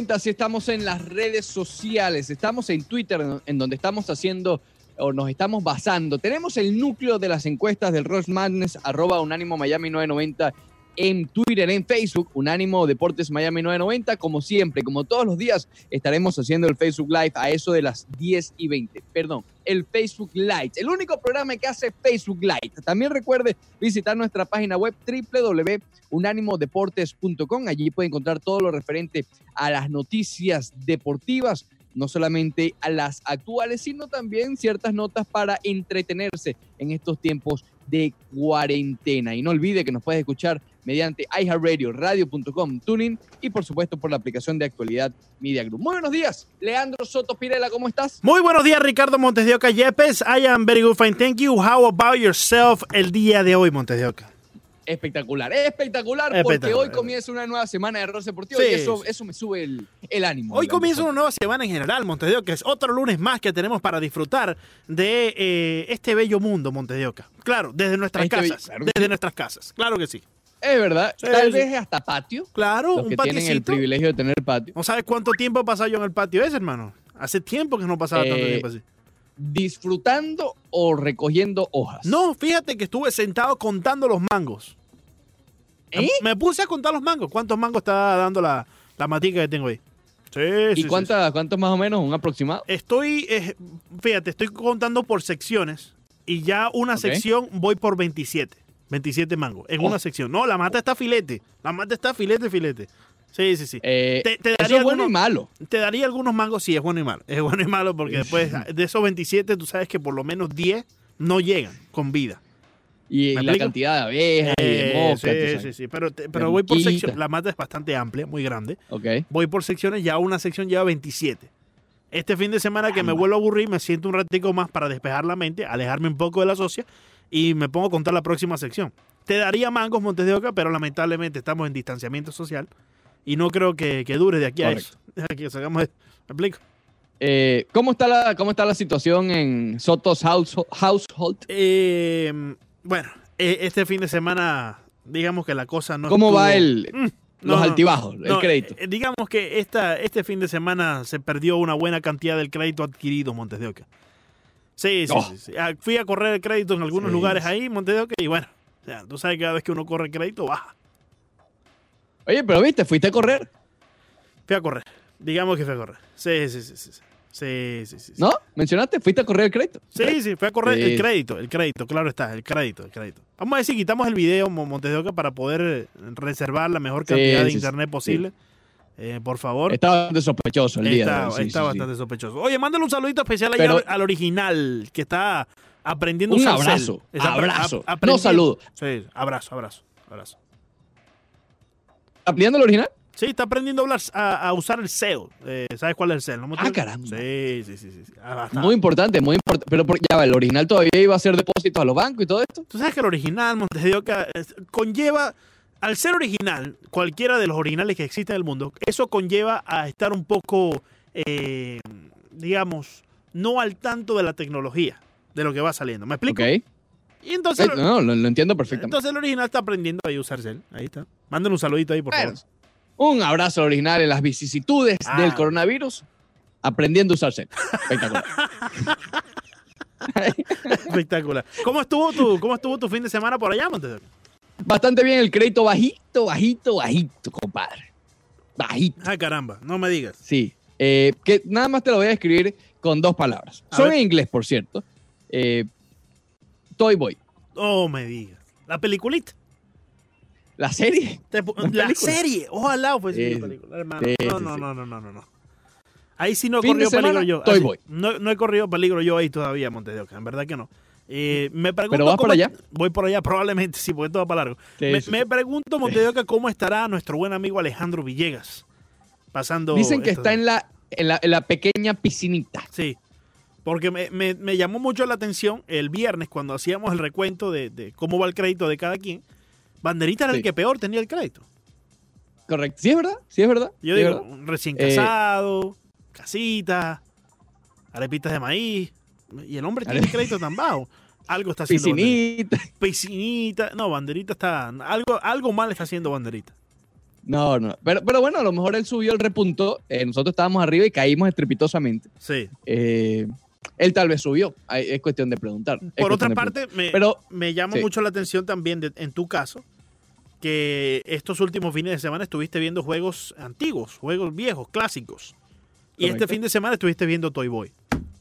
90, si estamos en las redes sociales, estamos en Twitter, en donde estamos haciendo o nos estamos basando. Tenemos el núcleo de las encuestas del Ross Madness, arroba Unánimo Miami 990 en Twitter, en Facebook, Unánimo Deportes Miami 990. Como siempre, como todos los días, estaremos haciendo el Facebook Live a eso de las 10 y 20. Perdón, el Facebook Live, el único programa que hace Facebook Live. También recuerde visitar nuestra página web www.unánimodeportes.com. Allí puede encontrar todo lo referente a las noticias deportivas no solamente a las actuales, sino también ciertas notas para entretenerse en estos tiempos de cuarentena. Y no olvide que nos puedes escuchar mediante iHeartRadio, radio.com, tuning y por supuesto por la aplicación de actualidad Media Group. Muy buenos días, Leandro Soto Pirela, ¿cómo estás? Muy buenos días, Ricardo Montes de Oca Yepes. I am very good, fine, thank you. How about yourself el día de hoy, Montes de Oca? Espectacular, espectacular, porque hoy comienza una nueva semana de Arroz Deportivo y eso, eso me sube el, ánimo. Hoy comienza una nueva semana en general, Montes de Oca. Es otro lunes más que tenemos para disfrutar de eh, este bello mundo, Montes de Oca. Claro, desde nuestras este casas. desde nuestras casas, claro que sí. Es verdad. Tal vez hasta patio. Claro, los que tienen el privilegio de tener patio. ¿No sabes cuánto tiempo he pasado yo en el patio ese, hermano? Hace tiempo que no pasaba tanto eh, tiempo así. ¿Disfrutando o recogiendo hojas? No, fíjate que estuve sentado contando los mangos. ¿Eh? Me puse a contar los mangos. ¿Cuántos mangos está dando la, la matica que tengo ahí? Sí, ¿Y cuántas, cuántos más o menos? ¿Un aproximado? Estoy, eh, fíjate, estoy contando por secciones y ya una sección voy por 27. 27 mangos en una oh. sección. No, la mata está filete. La mata está filete, filete. Sí, sí, sí. Eh, te, daría es bueno y malo. Te daría algunos mangos, sí, es bueno y malo. Es bueno y malo porque después de esos 27, tú sabes que por lo menos 10 no llegan con vida. Y la cantidad de abejas y de eh, moscas. Sí, sí, sí. Pero, pero voy por secciones. La mata es bastante amplia, muy grande. Okay. Voy por secciones, ya una sección lleva 27. Este fin de semana que me vuelvo a aburrir, me siento un ratico más para despejar la mente, alejarme un poco de la socia y me pongo a contar la próxima sección. Te daría mangos Montes de Oca, pero lamentablemente estamos en distanciamiento social y no creo que, dure de aquí a eso. Aquí sacamos ¿Me explico? Eh, ¿cómo, está la, ¿Cómo está la situación en Sotos Household? Eh, bueno, e, este fin de semana, digamos que la cosa no. ¿Cómo va el, mm, los altibajos, el crédito? Eh, digamos que esta, este fin de semana se perdió una buena cantidad del crédito adquirido Montes de Oca. Sí, sí, oh. sí, ah, Fui a correr el crédito en algunos lugares ahí, Montes de Oca, y bueno, tú sabes que cada vez que uno corre el crédito, baja. Oye, pero viste, fuiste a correr. Fui a correr. Digamos que fui a correr. Sí, sí, sí, sí. Sí, sí, sí. ¿No? ¿Mencionaste? ¿Fuiste a correr el crédito? Sí, sí, fui a correr el crédito, el crédito, claro está, el crédito, el crédito. Vamos a ver si quitamos el video, Montes de Oca, para poder reservar la mejor cantidad de internet posible. Eh, por favor. Está bastante sospechoso el día. Está, está bastante sospechoso. Oye, mándale un saludito especial al, original que está aprendiendo un abrazo. abrazo. no saludo. Sí, abrazo, abrazo, abrazo. ¿Aprendiendo el original? Sí, está aprendiendo a, hablar, a, usar el SEO. Eh, ¿Sabes cuál es el SEO? Ah, caramba. Sí, sí, sí. sí. Ah, muy importante, muy importante. Pero ya va, el original todavía iba a hacer depósitos a los bancos y todo esto. Tú sabes que el original, Montes de Oca, conlleva, al ser original, cualquiera de los originales que existen en el mundo, eso conlleva a estar un poco, eh, digamos, no al tanto de la tecnología, de lo que va saliendo. ¿Me explico? Ok. Y entonces, eh, no, lo, entiendo perfectamente. Entonces el original está aprendiendo a usar. Ahí está. Mándenle un saludito ahí, por favor. Un abrazo original en las vicisitudes ah. del coronavirus, aprendiendo a usarse. Espectacular. Espectacular. ¿Cómo estuvo tu, cómo estuvo tu fin de semana por allá, Montes? Bastante bien, el crédito bajito, bajito, bajito, compadre. Bajito. Ay, caramba, no me digas. Sí. Eh, que nada más te lo voy a escribir con dos palabras. Son en inglés, por cierto. Eh, Toy Boy. Oh, me digas. La peliculita. ¿La serie? la serie. Ojalá fuese una película, hermano. no, no, no, no, no, no. Ahí sí no he corrido peligro yo. No, no, he corrido peligro yo ahí todavía, Monte de Oca. En verdad que no. Eh, me pregunto ¿Pero vas por allá? Voy por allá, probablemente sí, porque todo va para largo. me, pregunto, Monte de Oca, cómo estará nuestro buen amigo Alejandro Villegas pasando. Dicen que está en la, en la, pequeña piscinita. Sí. Porque me, me, llamó mucho la atención el viernes cuando hacíamos el recuento de, de cómo va el crédito de cada quien Banderita era el que peor tenía el crédito. Correcto. Sí, es verdad. Sí, es verdad. Yo digo, recién eh, casado, casita, arepitas de maíz. Y el hombre tiene el crédito tan bajo. Algo está haciendo. Piscinita. Piscinita. No, banderita está. Algo, algo mal está haciendo banderita. No, no. Pero, pero bueno, a lo mejor él subió el repunto. eh, nosotros estábamos arriba y caímos estrepitosamente. Sí. Eh, él tal vez subió. Es cuestión de preguntar. Por otra parte, me, Pero- me llama sí. mucho la atención también, de- en tu caso, que estos últimos fines de semana estuviste viendo juegos antiguos, juegos viejos, clásicos. Y este fin de semana estuviste viendo Toy Boy.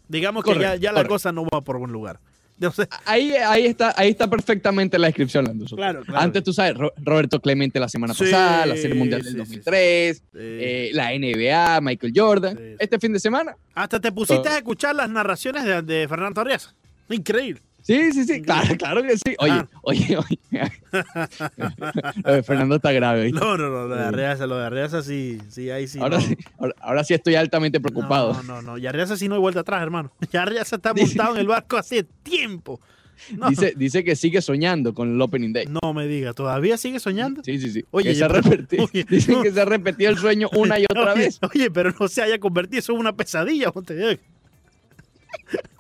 Digamos que ya, Correcto, ya la correcto. cosa no va por buen lugar. Entonces, Ahí, ahí, está, ahí está perfectamente la descripción. Claro, claro. Antes tú sabes, Ro- Roberto Clemente la semana Sí, pasada, la Serie Mundial del sí, sí, 2003, eh, eh, la NBA, Michael Jordan. Este fin de semana. hasta te pusiste a escuchar las narraciones de, de Fernando Arriaza. Increíble. Sí, sí, sí, claro, claro que sí. Oye, Ah. oye, oye. Fernando está grave. ¿viste? No, no, no, lo de Sí. Arriaza, lo de Arriaza sí, sí, ahí sí. ahora, no. sí ahora, ahora sí estoy altamente preocupado. No, no, no. Y Arriaza sí no hay vuelta atrás, hermano. Ya Arriaza está montado en el barco hace tiempo. No, Dice, dice que sigue soñando con el Opening Day. no me diga, ¿todavía sigue soñando? Sí, sí, sí. Oye, Que se ha repetido- oye, dicen no. que se ha repetido el sueño una y otra oye, vez. Oye, pero no se haya convertido eso en una pesadilla.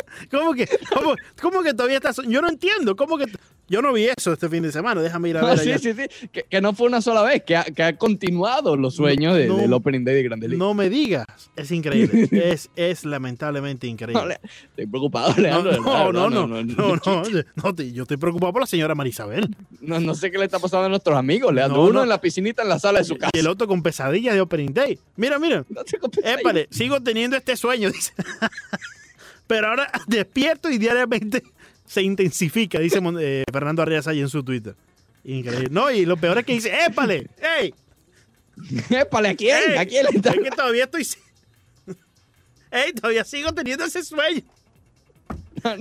¿Cómo que, cómo, cómo que todavía está? so- Yo no entiendo. ¿Cómo que.? Yo no vi eso este fin de semana. Déjame ir a No, ver. sí, sí, sí. Que, que no fue una sola vez, que ha, que ha continuado los sueños de- no. del Opening Day de Grande Liga. No me digas. Es increíble. es, es lamentablemente No, increíble. le- estoy preocupado, No, Leandro. no, no, no, no, no, no, no, te- yo estoy preocupado por la señora Marisabel. no, no sé qué le está pasando a nuestros amigos, Leandro. No, Uno no. en la piscinita en la sala de su casa. Y el otro con pesadillas de Opening Day. Mira, mira. No. Épale, sigo teniendo este sueño, dice. Pero ahora despierto y diariamente se intensifica, dice eh, Fernando Arriaza ahí en su Twitter. Increíble. No, y lo peor es que dice, épale, ey, Épale, ¿a quién? ey, ¿A quién le está? es que todavía estoy... Ey, todavía sigo teniendo ese sueño.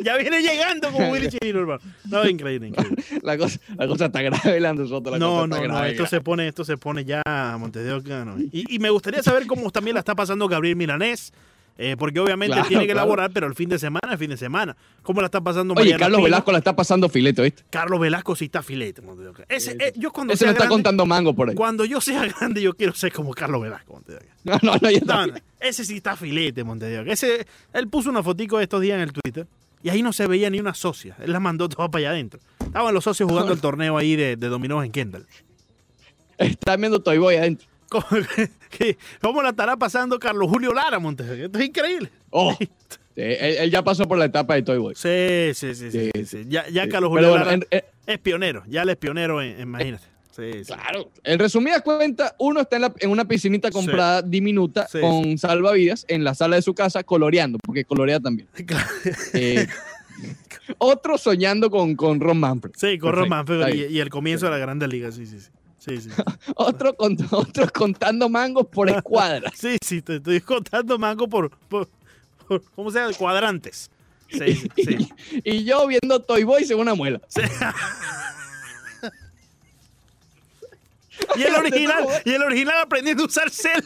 Ya viene llegando como Willy Chirino, hermano. No, increíble, increíble. La cosa, la cosa está grave, Leandro Soto. La No, cosa no, está no, esto grave. se pone, esto se pone ya Montes de Oca, no. Y, y me gustaría saber cómo también la está pasando Gabriel Milanés, eh, porque obviamente Claro, tiene que claro. elaborar, pero el fin de semana es fin de semana. ¿Cómo la está pasando Oye, Mariana Carlos Pino? Velasco la está pasando filete, ¿viste? Carlos Velasco sí está filete. Ese, Sí, eh, yo cuando Ese sea no está grande, contando mango por ahí. cuando yo sea grande, yo quiero ser como Carlos Velasco. No, no, no, yo No, no, ese sí está filete, Montes de Oca. Ese, él puso una fotico estos días en el Twitter y ahí no se veía ni una socia. Él la mandó toda para allá adentro. Estaban los socios jugando el torneo ahí de, de dominós en Kendall. Está viendo Toy Boy adentro. ¿Cómo, la estará pasando Carlos Julio Lara, Montes? Esto es increíble. Oh, sí, él, él ya pasó por la etapa de Toy Boy. Sí, sí, sí. sí, Sí, sí. Ya. Carlos Julio bueno, Lara en- en- es pionero. Ya él es pionero, en, imagínate. Sí. Claro. En resumidas cuentas, uno está en, la- en una piscinita comprada diminuta con salvavidas en la sala de su casa coloreando, porque colorea también. Claro. Eh, otro soñando con, con Ron Manfred. Sí, con Perfecto, Ron Manfred y, y el comienzo de la Grande Liga. Sí, sí, sí. Sí, sí. Otro, con- otro contando mangos por escuadra. Sí, sí, te estoy contando mango por, por, por- ¿cómo se llama? Cuadrantes. Sí, sí, sí. Y yo viendo Toy Boy según una muela. Sí. Y el original, y el original aprendiendo a usar cel.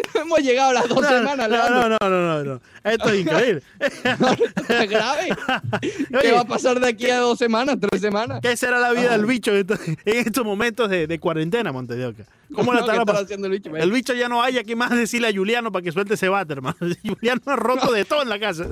Hemos llegado a las dos semanas, no, no, no, no, no, no. Esto es increíble. Está grave. ¿Qué va a pasar de aquí a dos semanas, tres semanas? ¿Qué será la vida del bicho en estos, en estos momentos de, de cuarentena, Monte de Oca? ¿Cómo la No, ¿qué estará haciendo el bicho? El bicho ya no haya que más decirle a Juliano para que suelte ese bate, hermano. Juliano ha roto de todo en la casa.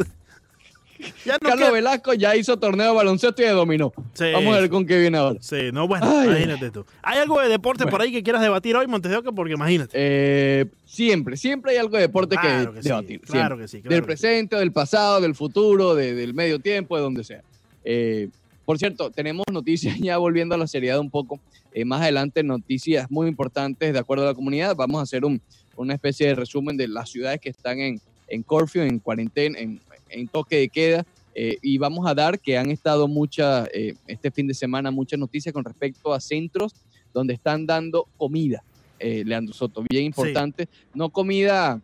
Ya no Carlos queda- Velasco ya hizo torneo de baloncesto y de dominó. Sí. Vamos a ver con qué viene ahora. Sí, no, bueno, Ay. imagínate tú. ¿Hay algo de deporte por ahí que quieras debatir hoy, Montes de Oca? Porque imagínate. Eh, siempre, siempre hay algo de deporte Claro que, que sí, debatir. claro siempre. que sí, claro del que sí. presente, del pasado, del futuro, de- del medio tiempo, de donde sea. Eh, por cierto, tenemos noticias ya volviendo a la seriedad un poco. eh, más adelante, noticias muy importantes de acuerdo a la comunidad. Vamos a hacer un- una especie de resumen de las ciudades que están en, en curfew, en cuarentena, en, en toque de queda. eh, y vamos a dar que han estado muchas, eh, este fin de semana, muchas noticias con respecto a centros donde están dando comida, eh, Leandro Soto, bien importante, no comida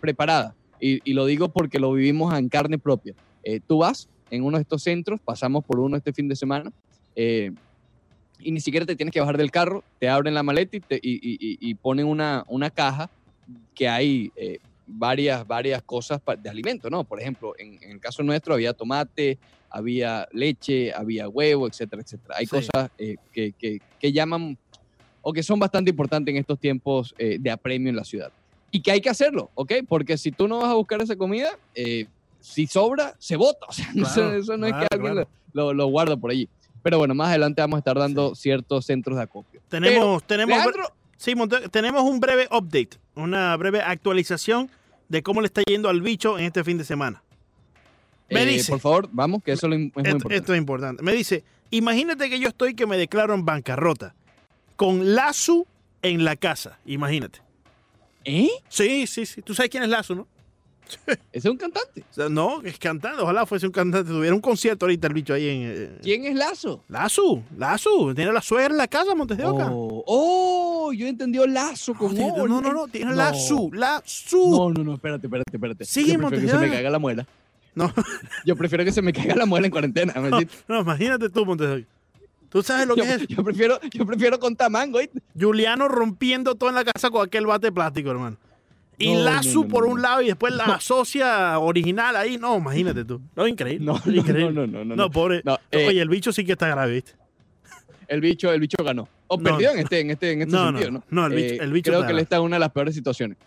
preparada. Y, y lo digo porque lo vivimos en carne propia. Tú vas en uno de estos centros, pasamos por uno este fin de semana, y ni siquiera te tienes que bajar del carro, te abren la maleta y, te- y- y- ponen una, una caja que hay varias, varias cosas de alimento, ¿no? Por ejemplo, en, en el caso nuestro había tomate, había leche, había huevo, etcétera, etcétera. Hay Sí. cosas eh, que, que- que llaman o que son bastante importantes en estos tiempos eh, de apremio en la ciudad. Y que hay que hacerlo, ¿ok? Porque si tú no vas a buscar esa comida, eh, si sobra, se bota. O sea, eso- Claro, eso, no es claro, que alguien claro. lo, lo- guarda por allí. Pero bueno, más adelante vamos a estar dando ciertos centros de acopio. Tenemos, tenemos, Leandro, sí, tenemos un breve update, una breve actualización de cómo le está yendo al bicho en este fin de semana. Me eh, dice, por favor, vamos, que eso es muy esto, importante. esto es importante. Me dice, imagínate que yo estoy que me declaro en bancarrota con Lazo en la casa. Imagínate. ¿Eh? Sí, sí, sí. Tú sabes quién es Lazo, ¿no? Ese es un cantante. O sea, no, es cantante. Ojalá fuese un cantante. Tuviera un concierto ahorita el bicho ahí en. eh, ¿Quién es Lazo? Lazo, Lazo. Tiene la suegra en la casa, Montes de Oca. Oh, oh, yo entendí Lazo No, con tiene- O. no, no, no, tiene No. Lazo, Lazo. No, no, no, espérate, espérate, espérate. Yo prefiero Montes que de se me Oca. caiga la muela. No. Yo prefiero que se me caiga la muela en cuarentena. ¿me No, no, imagínate tú, Montes de Oca. Tú sabes lo yo, que es yo prefiero, yo prefiero con tamango. Juliano rompiendo todo en la casa con aquel bate de plástico, hermano. Y No, Lazo no, no, por un lado y después la socia original ahí. No, imagínate tú. No, increíble. No, no, increíble. no, no, no, no. Pobre. Eh, Oye, el bicho sí que está grave, ¿viste? El bicho, el bicho ganó. O perdió en este, en este, en este No, sentido, no, ¿no? no, el bicho- Eh, el bicho creo que él grave. está en una de las peores situaciones.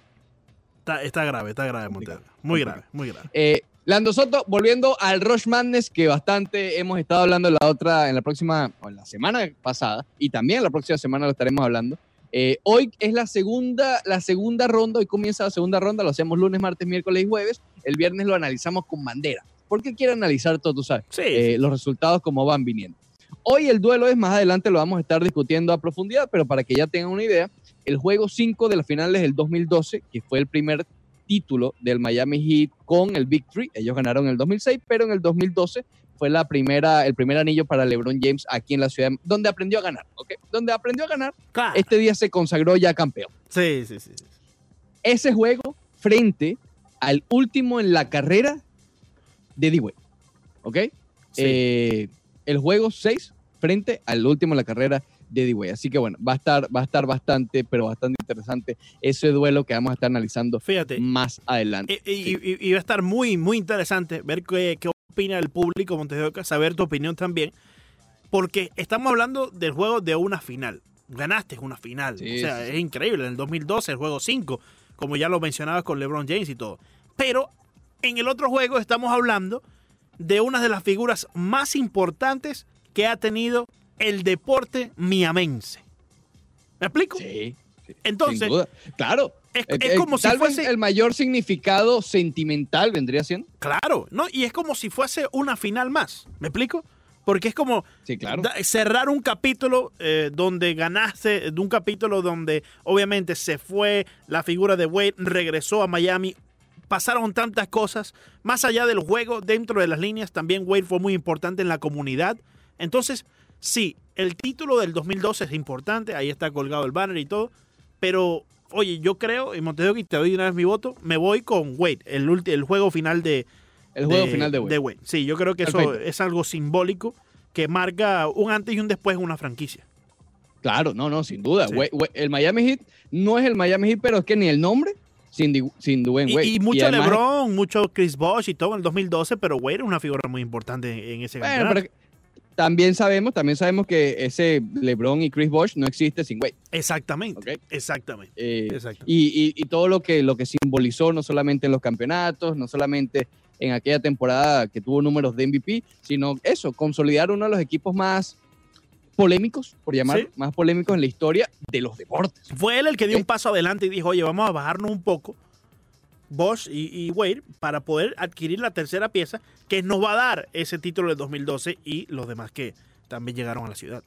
Está, está grave, está grave, Montero. Muy grave, muy grave. Eh, Lando Soto, volviendo al Rush Madness, que bastante hemos estado hablando en la otra, en la próxima, o en la semana pasada, y también la próxima semana lo estaremos hablando. Eh, hoy es la segunda, la segunda ronda, hoy comienza la segunda ronda, lo hacemos lunes, martes, miércoles y jueves. El viernes lo analizamos con bandera. Porque quiere analizar todo, tú sabes, Sí, eh, los resultados como van viniendo. Hoy el duelo es más adelante, lo vamos a estar discutiendo a profundidad, pero para que ya tengan una idea, el juego 5 de las finales del 2012, que fue el primer título del Miami Heat con el Big Three, ellos ganaron en el 2006, pero en el 2012 fue la primera, el primer anillo para LeBron James aquí en la ciudad, donde aprendió a ganar, ¿ok? Donde aprendió a ganar, claro. este día se consagró ya campeón. Sí, sí, sí. Ese juego frente al último en la carrera de D-Wade, ¿ok? Sí. Eh, el juego 6 frente al último en la carrera de D-Wade. Así que bueno, va a estar, va a estar bastante, pero bastante interesante ese duelo que vamos a estar analizando Fíjate, más adelante. Y, y- y- y va a estar muy, muy interesante ver qué, qué opina el público Montes de Oca, saber tu opinión también, porque estamos hablando del juego de una final. Ganaste una final. Sí, o sea, sí, es increíble. En el 2012, el juego 5, como ya lo mencionabas con LeBron James y todo. Pero en el otro juego estamos hablando de una de las figuras más importantes que ha tenido el deporte miamense. ¿Me explico? Sí, sí, Entonces, sin duda. Claro. Es, Eh, es eh, como si tal vez fuese... el mayor significado sentimental vendría siendo. Claro, ¿no? Y es como si fuese una final más. ¿Me explico? Porque es como Sí, claro. da- cerrar un capítulo eh, donde ganaste, de un capítulo donde obviamente se fue la figura de Wade, regresó a Miami, pasaron tantas cosas. Más allá del juego, dentro de las líneas, también Wade fue muy importante en la comunidad. Entonces, sí, el título del 2012 es importante, ahí está colgado el banner y todo, pero oye, yo creo, y Montevideo, y te doy una vez mi voto, me voy con Wade, el, ulti- el juego final de, El juego final de Wade. Sí, yo creo que eso es algo simbólico que marca un antes y un después en una franquicia. Claro, no, no, sin duda. Sí. Wade- Wade- el Miami Heat no es el Miami Heat, pero es que ni el nombre sin, sin Dwayne Y, Wade. y mucho además- LeBron, mucho Chris Bosh y todo en el 2012, pero Wade era una figura muy importante en ese Bueno, campeonato. pero también sabemos, también sabemos que ese LeBron y Chris Bosh no existe sin Wade. Exactamente, exactamente. Eh, exactamente. y, y- y todo lo que, lo que simbolizó, no solamente en los campeonatos, no solamente en aquella temporada que tuvo números de MVP, sino eso, consolidar uno de los equipos más polémicos, por llamarlo, Sí. más polémicos en la historia de los deportes. Fue él el que dio un paso adelante y dijo, oye, vamos a bajarnos un poco, Bosch y, y Wade, para poder adquirir la tercera pieza que nos va a dar ese título del 2012 y los demás que también llegaron a la ciudad.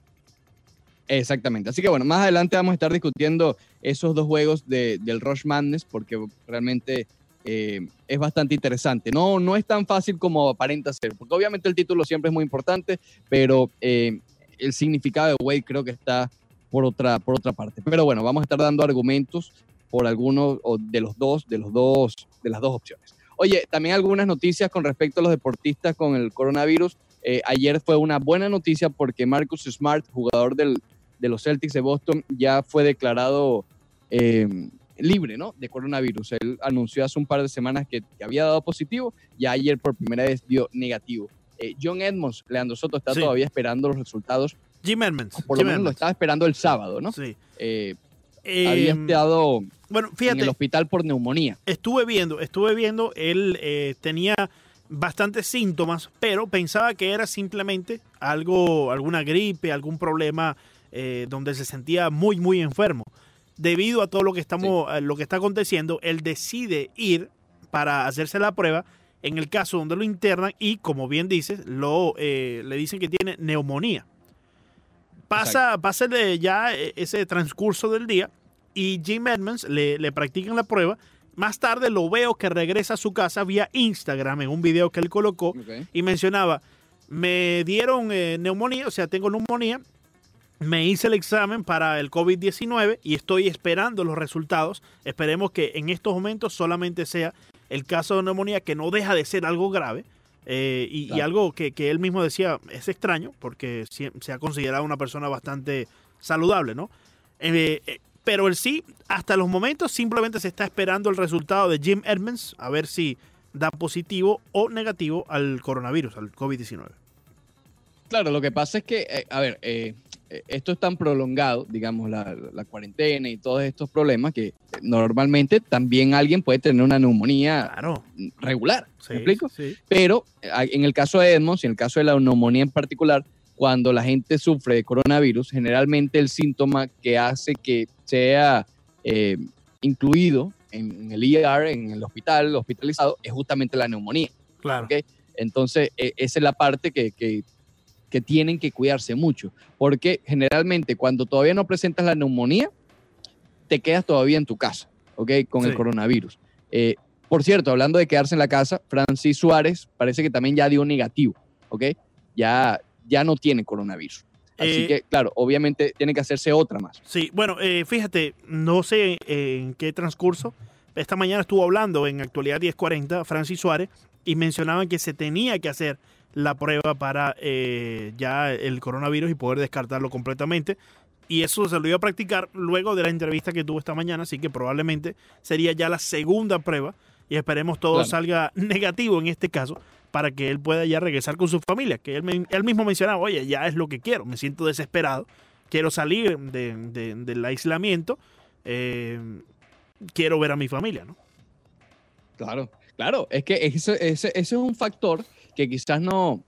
Exactamente. Así que bueno, más adelante vamos a estar discutiendo esos dos juegos de- del Rush Madness porque realmente eh, es bastante interesante. No, no es tan fácil como aparenta ser, porque obviamente el título siempre es muy importante, pero eh, el significado de Wade creo que está por otra, por otra parte. Pero bueno, vamos a estar dando argumentos por algunos o de los dos, de los dos, de las dos opciones. Oye, también algunas noticias con respecto a los deportistas con el coronavirus. Eh, ayer fue una buena noticia porque Marcus Smart, jugador del, de los Celtics de Boston, ya fue declarado eh, libre ¿no? de coronavirus. Él anunció hace un par de semanas que, que había dado positivo y ayer por primera vez dio negativo. Eh, John Edmonds, Leandro Soto, está Sí. todavía esperando los resultados, Jim Edmonds. por lo Jim menos lo estaba esperando el sábado, ¿no? Sí. Había estado bueno, en fíjate, el hospital por neumonía. estuve viendo, estuve viendo, él eh, tenía bastantes síntomas, pero pensaba que era simplemente algo, alguna gripe, algún problema eh, donde se sentía muy, muy enfermo. Debido a todo lo que estamos, lo que está aconteciendo, él decide ir para hacerse la prueba. En el caso donde lo internan y, como bien dices, lo, eh, le dicen que tiene neumonía. Pasa, pasa ya eh, ese transcurso del día y Jim Edmonds le, le practican la prueba. Más tarde lo veo que regresa a su casa vía Instagram en un video que él colocó Ok. y mencionaba, me dieron eh, neumonía, o sea, tengo neumonía, me hice el examen para el COVID-19 y estoy esperando los resultados. Esperemos que en estos momentos solamente sea el caso de neumonía, que no deja de ser algo grave. eh, y, algo que, que él mismo decía es extraño, porque se ha considerado una persona bastante saludable, ¿no? Eh, pero él sí, hasta los momentos simplemente se está esperando el resultado de Jim Edmonds, a ver si da positivo o negativo al coronavirus, al COVID-19. Claro, lo que pasa es que, eh, a ver, eh, eh, esto es tan prolongado, digamos, la, la cuarentena y todos estos problemas que normalmente también alguien puede tener una neumonía Claro. regular. Sí, ¿Me explico? sí. Pero en el caso de Edmonds y en el caso de la neumonía en particular, cuando la gente sufre de coronavirus, generalmente el síntoma que hace que sea eh, incluido en, el ER, en el hospital, hospitalizado, es justamente la neumonía. Claro. Entonces, eh, esa es la parte que, que- que tienen que cuidarse mucho, porque generalmente cuando todavía no presentas la neumonía, te quedas todavía en tu casa, ¿ok? Con el coronavirus. Eh, por cierto, hablando de quedarse en la casa, Francis Suárez parece que también ya dio negativo, ¿ok? Ya, ya no tiene coronavirus. Así Eh, que, claro, obviamente tiene que hacerse otra más. Sí, bueno, eh, fíjate, no sé en qué transcurso. Esta mañana estuvo hablando en Actualidad 1040 Francis Suárez y mencionaban que se tenía que hacer la prueba para eh, ya el coronavirus y poder descartarlo completamente. Y eso se lo iba a practicar luego de la entrevista que tuvo esta mañana, así que probablemente sería ya la segunda prueba y esperemos todo Claro. salga negativo en este caso para que él pueda ya regresar con su familia, que él, él mismo mencionaba, oye, ya es lo que quiero, me siento desesperado, quiero salir de- de- del aislamiento, eh, quiero ver a mi familia, ¿no? Claro, claro, es que ese, ese- ese es un factor que quizás no,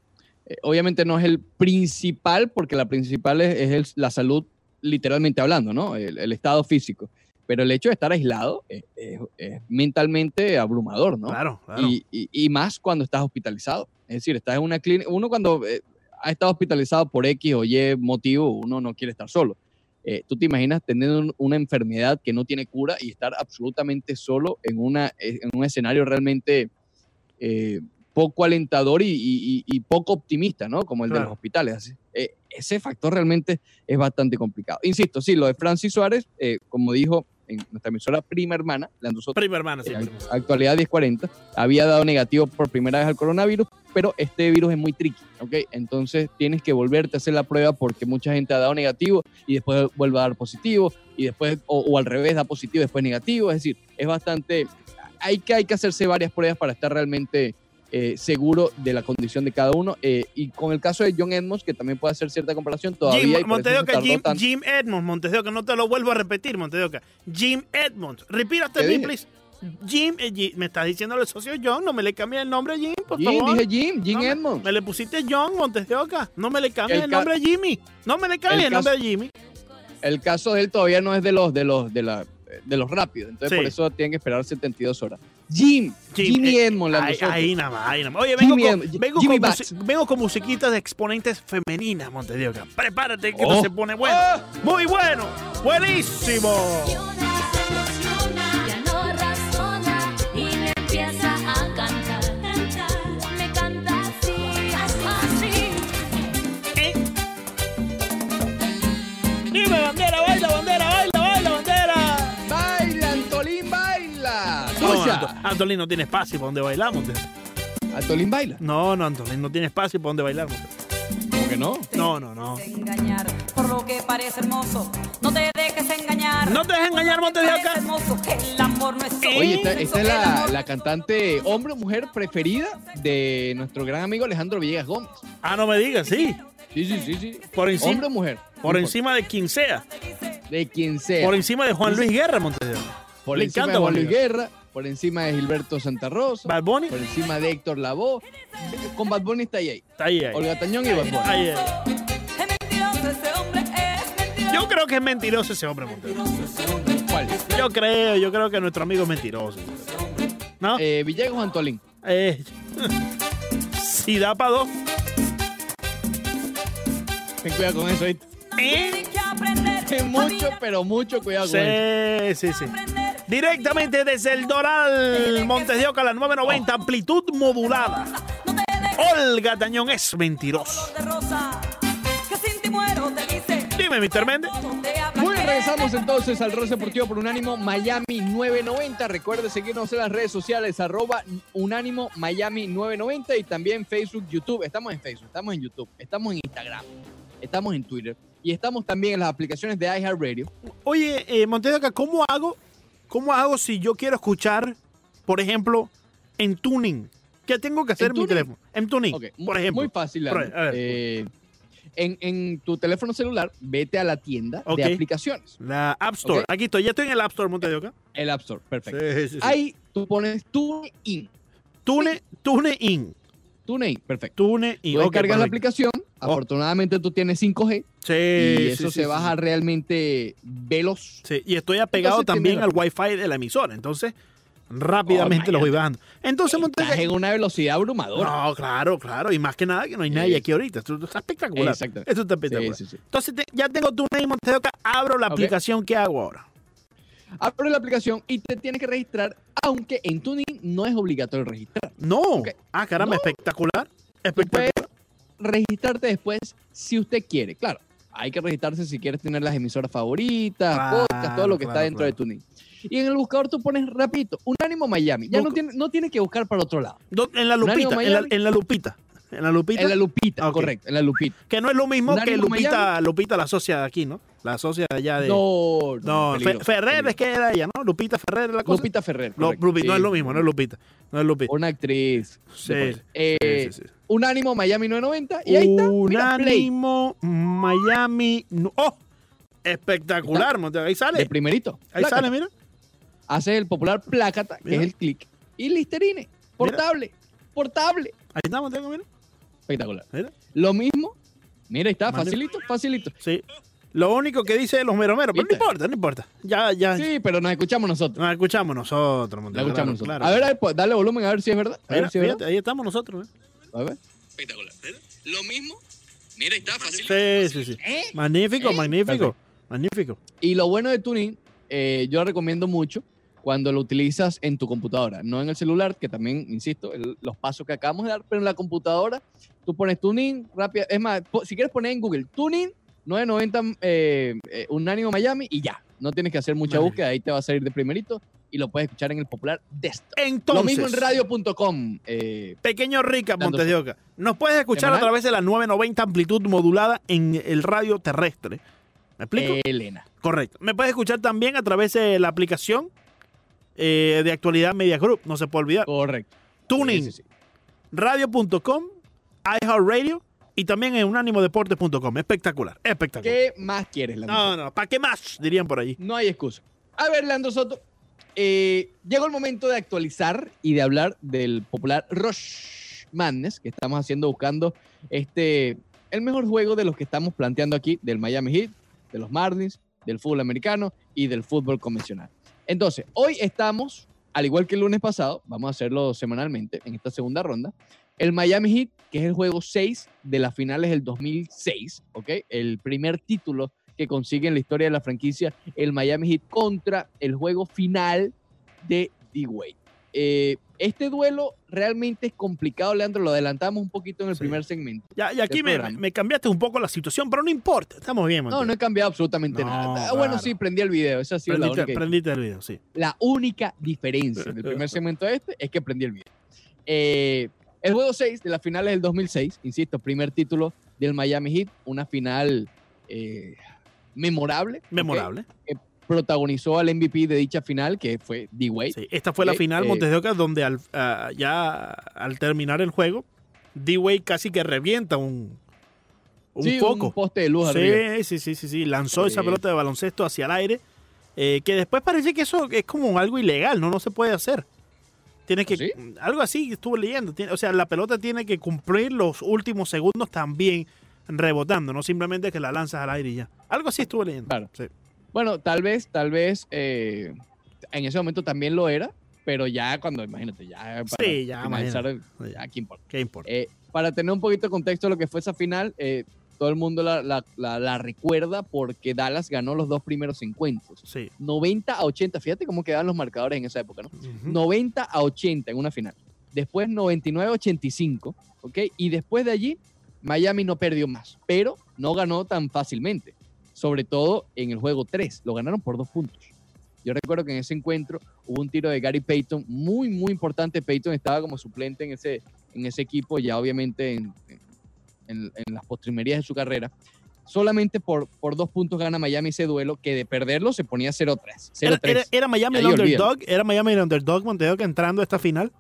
eh, obviamente no es el principal, porque la principal es, es la salud literalmente hablando, ¿no? El estado físico. Pero el hecho de estar aislado es, es- es mentalmente abrumador, ¿no? Claro, claro. Y, y- y más cuando estás hospitalizado. Es decir, estás en una clínica, uno cuando eh, ha estado hospitalizado por X o Y motivo, uno no quiere estar solo. Eh, Tú te imaginas tener un- una enfermedad que no tiene cura y estar absolutamente solo en, una, eh, en un escenario realmente eh, poco alentador y, y- y- poco optimista, ¿no? Como el de Claro. los hospitales. Eh, ese factor realmente es bastante complicado. Insisto, sí, lo de Francis Suárez, eh, como dijo en nuestra emisora prima hermana, Leandro Soto, Prima hermana, sí. actualidad 1040, había dado negativo por primera vez al coronavirus, pero este virus es muy tricky, ¿ok? Entonces tienes que volverte a hacer la prueba porque mucha gente ha dado negativo y después vuelve a dar positivo y después, o, o al revés, da positivo y después negativo, es decir, es bastante, hay que, hay que hacerse varias pruebas para estar realmente eh, seguro de la condición de cada uno. eh, y con el caso de John Edmonds, que también puede hacer cierta comparación, todavía... Jim, tardó Jim. Jim Edmonds, Montedio que no te lo vuelvo a repetir, Montedio que Jim Edmonds. Repítate, ¿Qué mí, dije? please. Jim, eh, Jim- me estás diciendo el socio John, no me le cambies el nombre a Jim, por Jim, favor. dije Jim, Jim No, me- Edmonds. Me le pusiste John Montes de Oca. No me le cambies El el, nombre a Jimmy. No me le cambies el el, nombre a Jimmy. el caso de él todavía no es de los de los de la de los rápidos, entonces Sí. por eso tienen que esperar 72 horas. Jim, Jim, Jimmy eh, Edmond, Ahí, ahí nada más, ahí nada más. Oye, vengo, Jimmy con, vengo, Jimmy con vengo con musiquitas de exponentes femeninas, Montes de Oca. Prepárate que Oh. esto se pone bueno. Ah. Muy bueno. Buenísimo. Ya no razona Anto- Antolín no tiene espacio para donde bailar, Montes. Antolín baila. No, no, Antolín no tiene espacio para donde bailar, Montes. ¿Cómo que no? No, no, no. engañar por lo que parece hermoso. No te dejes engañar. No te dejes engañar, Montes de Parece Oca. hermoso. El amor no es Oye, esta, es la, la cantante hombre o mujer preferida de nuestro gran amigo Alejandro Villegas Gómez. Ah, no me digas, sí. Sí, sí, sí, sí. Por encima, Hombre o mujer. por No encima de quien sea. De quien sea. Por encima de Juan Luis Guerra, Montes de Oca. Por le encima encanta de Juan Luis Guerra, por encima de Gilberto Santa Rosa, Bad Bunny, por encima de Héctor Lavoe. Con Bad Bunny está ahí, ahí. está ahí, ahí. Olga Tañón y Bad Bunny. Ahí, ahí. Es mentiroso ese hombre, es mentiroso. Yo creo que es mentiroso ese hombre, Montero. ¿Cuál? Yo creo, yo creo que nuestro amigo es mentiroso. ¿No? Eh, Villegas Antolín. Eh, si da para dos. Ten cuidado con eso, ¿viste? ¿Eh? Aprender. Mucho, pero mucho cuidado con eso. Sí, sí, sí. Directamente desde el Doral, Montes de Oca, la 990, amplitud modulada. Olga Tañón es mentiroso. Dime, Mr. Méndez. Muy bien, regresamos entonces al Rol Deportivo por Unánimo Miami 990. Recuerde seguirnos en las redes sociales, arroba Unánimo Miami 990 y también Facebook, YouTube. Estamos en Facebook, estamos en YouTube, estamos en Instagram, estamos en Twitter y estamos también en las aplicaciones de iHeartRadio. Oye, eh, ¿cómo hago? ¿Cómo hago si yo quiero escuchar, por ejemplo, en tuning? ¿Qué tengo que hacer ¿En mi tuning? teléfono? En tuning, Ok, por ejemplo. Muy fácil. Por- Leandro. a ver. Eh, en, en tu teléfono celular, vete a la tienda Ok. de aplicaciones. La App Store. Aquí estoy, ya estoy en el App Store, Montes de Oca. El App Store, perfecto. Sí, sí, sí. Ahí tú pones TuneIn. Tune, tune in. TuneIn, perfecto. Tune in. Tú Ok, descargas la perfecto. Aplicación. Afortunadamente tú tienes 5G Sí, y eso sí, se sí, baja realmente veloz. Sí, y estoy apegado Entonces también al Wi-Fi de la emisora. Entonces, rápidamente Oh, lo voy bajando. Entonces, Oca- en una velocidad abrumadora. No, claro, claro. Y más que nada que no hay nadie aquí ahorita. Esto está espectacular. Exactamente. Esto está espectacular. Entonces, te- ya tengo tu name, Oca. Abro la aplicación. ¿Qué hago ahora? Abre la aplicación y te tienes que registrar, aunque en TuneIn no es obligatorio registrar. No. Ah, caramba, No. espectacular. Espectacular. Registrarte después si usted quiere. Claro, hay que registrarse si quieres tener las emisoras favoritas, Claro, podcast, todo lo que está dentro claro. de TuneIn. Y en el buscador tú pones rapidito, Unánimo Miami. Ya no, Busco- tiene, no tienes que buscar para otro lado. Do- En la lupita. En la, en la lupita. En la lupita. En la lupita, correcto, en la lupita. Que no es lo mismo que Lupita, Lupita la socia de aquí, ¿no? La socia de allá de. No, No, Fe- Ferrer es que era ella, ¿no? Lupita Ferrer es la cosa. Lupita Ferrer. No, correcto, Lupi- no es lo mismo, no es Lupita. No es Lupita. Una actriz. Sí, sí, Eh, sí, sí. Unánimo Miami 990 y ahí está. Mira. Unánimo Miami. ¡Oh! Espectacular, Monte. Ahí sale. primerito. Ahí sale, mira. Haces el popular plácata, que Mira. es el clic. Y Listerine. Portable. Portable. Ahí está, Monte, mira. Espectacular. Mira. Lo mismo. Mira, ahí está, facilito, facilito. Sí. Lo único que dice los meromeros, pero no importa, no importa. Ya, ya. Sí, pero nos escuchamos nosotros. Nos escuchamos nosotros, Monte. La escuchamos claro, nosotros. claro. A ver, pues, dale volumen a ver si es verdad. A Mira, ver si es fíjate, verdad. ahí estamos nosotros. ¿eh? A ver. Espectacular. Lo mismo. Mira, ahí está, facilito. Sí, sí, sí. ¿Eh? Magnífico, magnífico. Magnífico. Y lo bueno de Tuning, eh, yo recomiendo mucho cuando lo utilizas en tu computadora, no en el celular, que también, insisto, el- los pasos que acabamos de dar, pero en la computadora tú pones Tuning rápido. Es más, po- si quieres poner en Google Tuning 990 eh, eh, Unánimo Miami y ya. No tienes que hacer mucha búsqueda, ahí te va a salir de primerito y lo puedes escuchar en el popular desktop. Entonces, lo mismo en radio.com. eh, Pequeño Rica, Montes de Oca. Nos puedes escuchar a través de la 990 amplitud modulada en el radio terrestre. ¿Me explico? Elena. Correcto. Me puedes escuchar también a través de la aplicación eh, de actualidad Media Group. No se puede olvidar. Correcto. Tuning, Sí, sí, sí. radio.com, iHeartRadio y también en unánimodeportes.com. Espectacular, espectacular. ¿Qué más quieres, Leandro? No, no, ¿para qué más? Dirían por allí. No hay excusa. A ver, Leandro Soto, eh, llegó el momento de actualizar y de hablar del popular Rush Madness que estamos haciendo buscando este el mejor juego de los que estamos planteando aquí del Miami Heat, de los Marlins, del fútbol americano y del fútbol convencional. Entonces, hoy estamos, al igual que el lunes pasado, vamos a hacerlo semanalmente en esta segunda ronda, el Miami Heat, que es el juego 6 de las finales del 2006, ¿ok? El primer título que consigue en la historia de la franquicia el Miami Heat contra el juego final de D-Wade. Eh, este duelo realmente es complicado, Leandro, lo adelantamos un poquito en el Sí. primer segmento. Ya, y aquí me, cambiaste un poco la situación, pero no importa. Estamos bien, No, Montes. no he cambiado absolutamente No, nada. Ah, Bueno, sí, prendí el video, esa ha sido la prendiste, única, prendiste el video, sí. la única diferencia del primer segmento este es que prendí el video. Eh, el juego 6 de las finales del 2006, insisto, primer título del Miami Heat, una final eh, memorable. Memorable. protagonizó al MVP de dicha final, que fue D-Wade. Sí, esta fue la Ok, final eh, Montes de Oca, donde al, ah, ya al terminar el juego, D-Wade casi que revienta un, un Sí, foco. un poste de luz arriba. Sí, sí, sí, sí, sí. Lanzó esa Sí. pelota de baloncesto hacia el aire eh, que después parece que eso es como algo ilegal, ¿no? No se puede hacer. Tiene que, ¿Ah, sí? algo así estuve leyendo. Tiene- o sea, la pelota tiene que cumplir los últimos segundos también rebotando, no simplemente que la lanzas al aire y ya. Algo así estuve leyendo. Claro. Sí. Bueno, tal vez, tal vez eh, en ese momento también lo era, pero ya cuando, imagínate, ya para Sí, ya, finalizar, ya, ¿qué importa? ¿Qué importa? Eh, para tener un poquito de contexto de lo que fue esa final, eh, todo el mundo la, la- la- la recuerda porque Dallas ganó los dos primeros encuentros. sí. 90 a 80, fíjate cómo quedaban los marcadores en esa época, ¿no? Ujú. 90 a 80 en una final. Después 99 a 85, ¿ok? Y después de allí, Miami no perdió más, pero no ganó tan fácilmente. Sobre todo en el juego 3, lo ganaron por dos puntos. Yo recuerdo que en ese encuentro hubo un tiro de Gary Payton, muy, muy importante. Payton estaba como suplente en ese, en ese equipo, ya obviamente en, en- en las postrimerías de su carrera. Solamente por, por dos puntos gana Miami ese duelo, que de perderlo se ponía 0-3. 0-3. Era, era- era Miami el underdog, era Miami el underdog Monteo que entrando a esta final.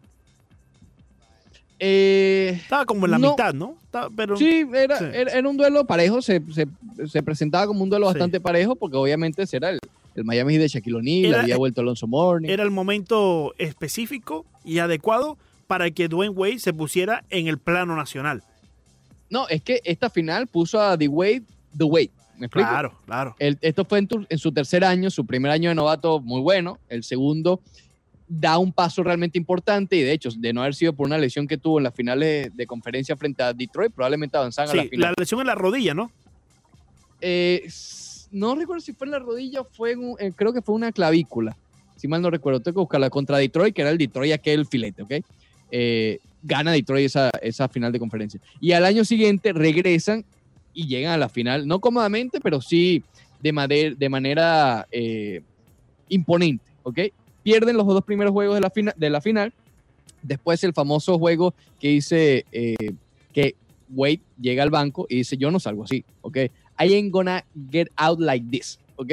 Eh, Estaba como en la No. mitad, ¿no? Estaba- pero Sí, era, Sí. Era, era un duelo parejo, se, se, se presentaba como un duelo Sí. bastante parejo, porque obviamente ese era el, el Miami de Shaquille O'Neal, había vuelto Alonso Mourning. era el momento específico y adecuado para que Dwayne Wade se pusiera en el plano nacional. No, es que esta final puso a The Wade, The Wade, ¿me explico? Claro, claro. El- esto fue en, tu- en su tercer año, su primer año de novato muy bueno, el segundo da un paso realmente importante y de hecho, de no haber sido por una lesión que tuvo en las finales de conferencia frente a Detroit, probablemente avanzaban a la Sí, final. la lesión en la rodilla, ¿no? Eh, no recuerdo si fue en la rodilla fue en un- eh, creo que fue una clavícula. Si mal no recuerdo, tengo que buscarla contra Detroit, que era el Detroit aquel filete, ¿ok? Eh, gana Detroit esa, esa final de conferencia. Y al año siguiente regresan y llegan a la final, no cómodamente, pero sí de, mader- de manera eh, imponente, ¿ok? Pierden los dos primeros juegos de la, fina- de la final. Después el famoso juego que dice eh, que Wade llega al banco y dice, yo no salgo así, ¿ok? I ain't gonna get out like this, ¿ok?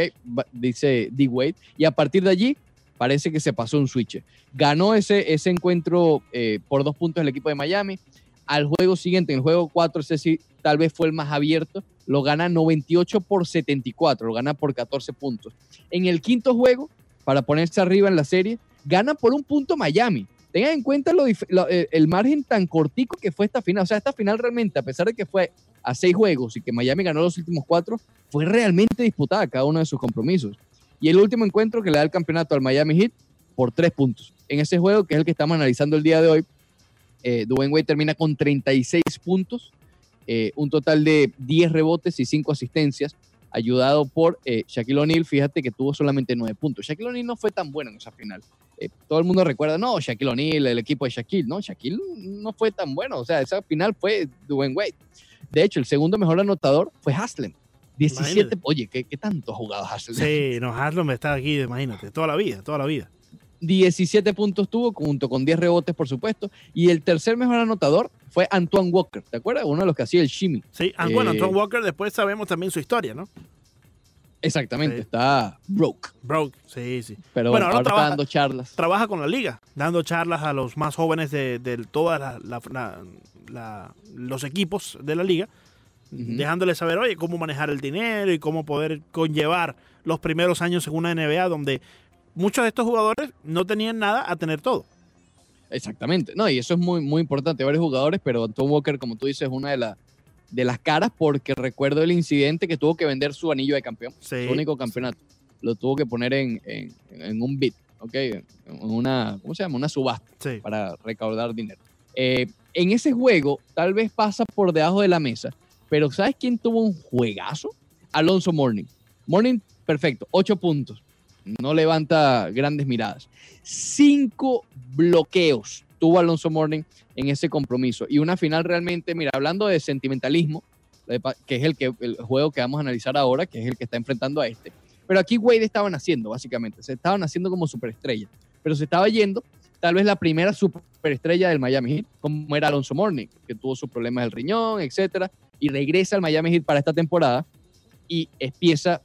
Dice D. Wade. Y a partir de allí, parece que se pasó un switch. Ganó ese, ese encuentro eh, por dos puntos el equipo de Miami. Al juego siguiente, en el juego 4, ese tal vez fue el más abierto, lo gana 98 por 74, lo gana por 14 puntos. En el quinto juego, para ponerse arriba en la serie, gana por un punto Miami. Tengan en cuenta lo- eh, el margen tan cortico que fue esta final. O sea, esta final realmente, a pesar de que fue a seis juegos y que Miami ganó los últimos cuatro, fue realmente disputada cada uno de sus compromisos. Y el último encuentro que le da el campeonato al Miami Heat por tres puntos. En ese juego, que es el que estamos analizando el día de hoy, eh, Dwayne Wade termina con 36 puntos, eh, un total de 10 rebotes y 5 asistencias, ayudado por eh, Shaquille O'Neal. Fíjate que tuvo solamente 9 puntos. Shaquille O'Neal no fue tan bueno en esa final. Eh, todo el mundo recuerda, no, Shaquille O'Neal, el equipo de Shaquille. No, Shaquille no fue tan bueno. O sea, esa final fue Dwayne Wade. De hecho, el segundo mejor anotador fue Haslem. 17, Imagínate. oye, ¿qué, qué tanto ha jugado Haslem? Sí, no, Haslem está aquí, imagínate, toda la vida, toda la vida. 17 puntos tuvo, junto con 10 rebotes, por supuesto. Y el tercer mejor anotador fue Antoine Walker. ¿Te acuerdas? Uno de los que hacía el shimmy. Sí, ah, bueno, Eh, Antoine Walker después sabemos también su historia, ¿no? Exactamente, Sí. está broke. Broke, sí, sí. Pero Bueno, ahora trabaja- está dando charlas. Trabaja con la liga, dando charlas a los más jóvenes de, de todos los equipos de la liga, Ujú. dejándoles saber, oye, cómo manejar el dinero y cómo poder conllevar los primeros años en una NBA donde muchos de estos jugadores no tenían nada a tener todo. Exactamente. No, y eso es muy, muy importante. Varios jugadores, pero Antoine Walker, como tú dices, es una de, la- de las caras porque recuerdo el incidente que tuvo que vender su anillo de campeón, Sí. su único campeonato. Lo tuvo que poner en, en- en un bid, ¿ok? En una, ¿cómo se llama? Una subasta. Sí. para recaudar dinero. Eh, en ese juego, tal vez pasa por debajo de la mesa, pero ¿sabes quién tuvo un juegazo? Alonso Morning. Morning, perfecto, ocho puntos. No levanta grandes miradas. Cinco bloqueos tuvo Alonso Morning en ese compromiso. Y una final realmente, mira, hablando de sentimentalismo, que es el, que, el juego que vamos a analizar ahora, que es el que está enfrentando a este. Pero aquí Wade estaban haciendo, básicamente. Se estaban haciendo como superestrella. Pero se estaba yendo tal vez la primera superestrella del Miami como era Alonso Mourning, que tuvo sus problemas del riñón, etcétera, y regresa al Miami Heat para esta temporada y es pieza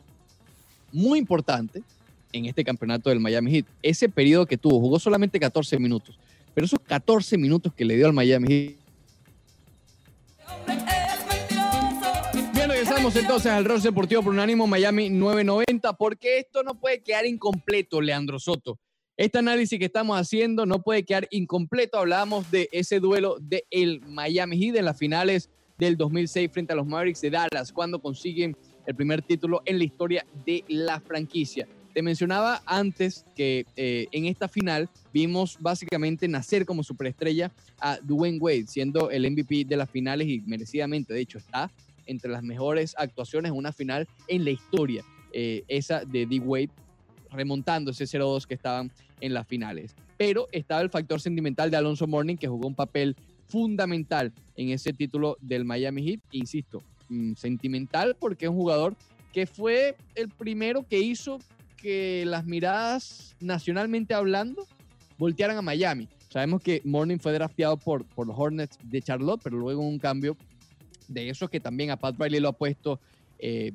muy importante en este campeonato del Miami Heat. Ese periodo que tuvo, jugó solamente 14 minutos, pero esos 14 minutos que le dio al Miami Heat. Bien, regresamos entonces al Rose Deportivo por Unánimo Miami 990, porque esto no puede quedar incompleto, Leandro Soto. Este análisis que estamos haciendo no puede quedar incompleto. Hablábamos de ese duelo de el Miami Heat en las finales del 2006 frente a los Mavericks de Dallas, cuando consiguen el primer título en la historia de la franquicia. Te mencionaba antes que eh, en esta final vimos básicamente nacer como superestrella a Dwayne Wade, siendo el MVP de las finales y merecidamente, de hecho, está entre las mejores actuaciones en una final en la historia, eh, esa de D. Wade, remontando ese 0-2 que estaban en las finales. Pero estaba el factor sentimental de Alonso Morning, que jugó un papel fundamental en ese título del Miami Heat. Insisto, mm, sentimental porque es un jugador que fue el primero que hizo que las miradas nacionalmente hablando voltearan a Miami. Sabemos que Morning fue drafteado por, por los Hornets de Charlotte, pero luego un cambio de eso que también a Pat Riley lo ha puesto eh,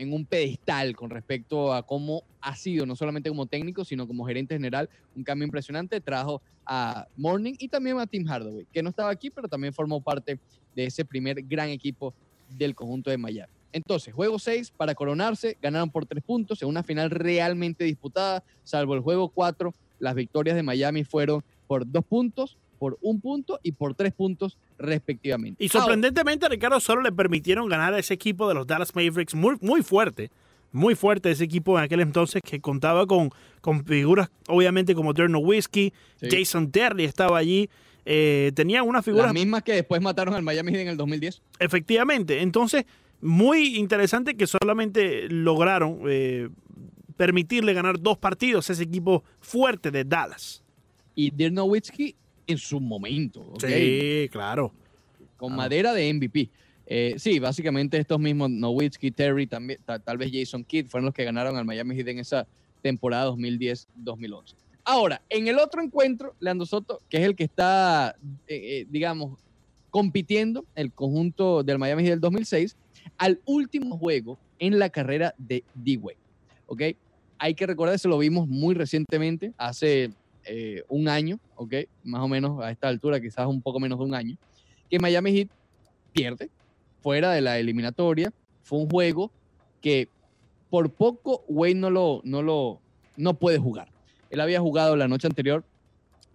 en un pedestal con respecto a cómo ha sido, no solamente como técnico, sino como gerente general, un cambio impresionante. Trajo a Morning y también a Tim Hardaway, que no estaba aquí, pero también formó parte de ese primer gran equipo del conjunto de Miami. Entonces, juego 6 para coronarse, ganaron por 3 puntos en una final realmente disputada, salvo el juego 4, las victorias de Miami fueron por 2 puntos, por 1 punto y por 3 puntos respectivamente. Y sorprendentemente, Ricardo, solo le permitieron ganar a ese equipo de los Dallas Mavericks muy, muy fuerte. Muy fuerte ese equipo en aquel entonces que contaba con, con figuras, obviamente, como Dirk Nowitzki, Sí. Jason Terry estaba allí. Eh, tenía una Ahora, figura las mismas que después mataron al Miami en el 2010. Efectivamente. Entonces, muy interesante que solamente lograron eh, permitirle ganar dos partidos a ese equipo fuerte de Dallas. Y Dirk Nowitzki en su momento. Sí, claro. con Ah. madera de MVP. Eh, sí, básicamente estos mismos, Nowitzki, Terry, también, ta- tal vez Jason Kidd, fueron los que ganaron al Miami Heat en esa temporada 2010-2011. Ahora, en el otro encuentro, Leandro Soto, que es el que está, eh, eh, digamos, compitiendo el conjunto del Miami Heat del 2006, al último juego en la carrera de D-Wade. ¿Ok? Hay que recordar, eso lo vimos muy recientemente, hace eh, un año, ¿ok? Más o menos a esta altura, quizás un poco menos de un año, que Miami Heat pierde fuera de la eliminatoria. Fue un juego que por poco Wade no lo, no lo no puede jugar. Él había jugado la noche anterior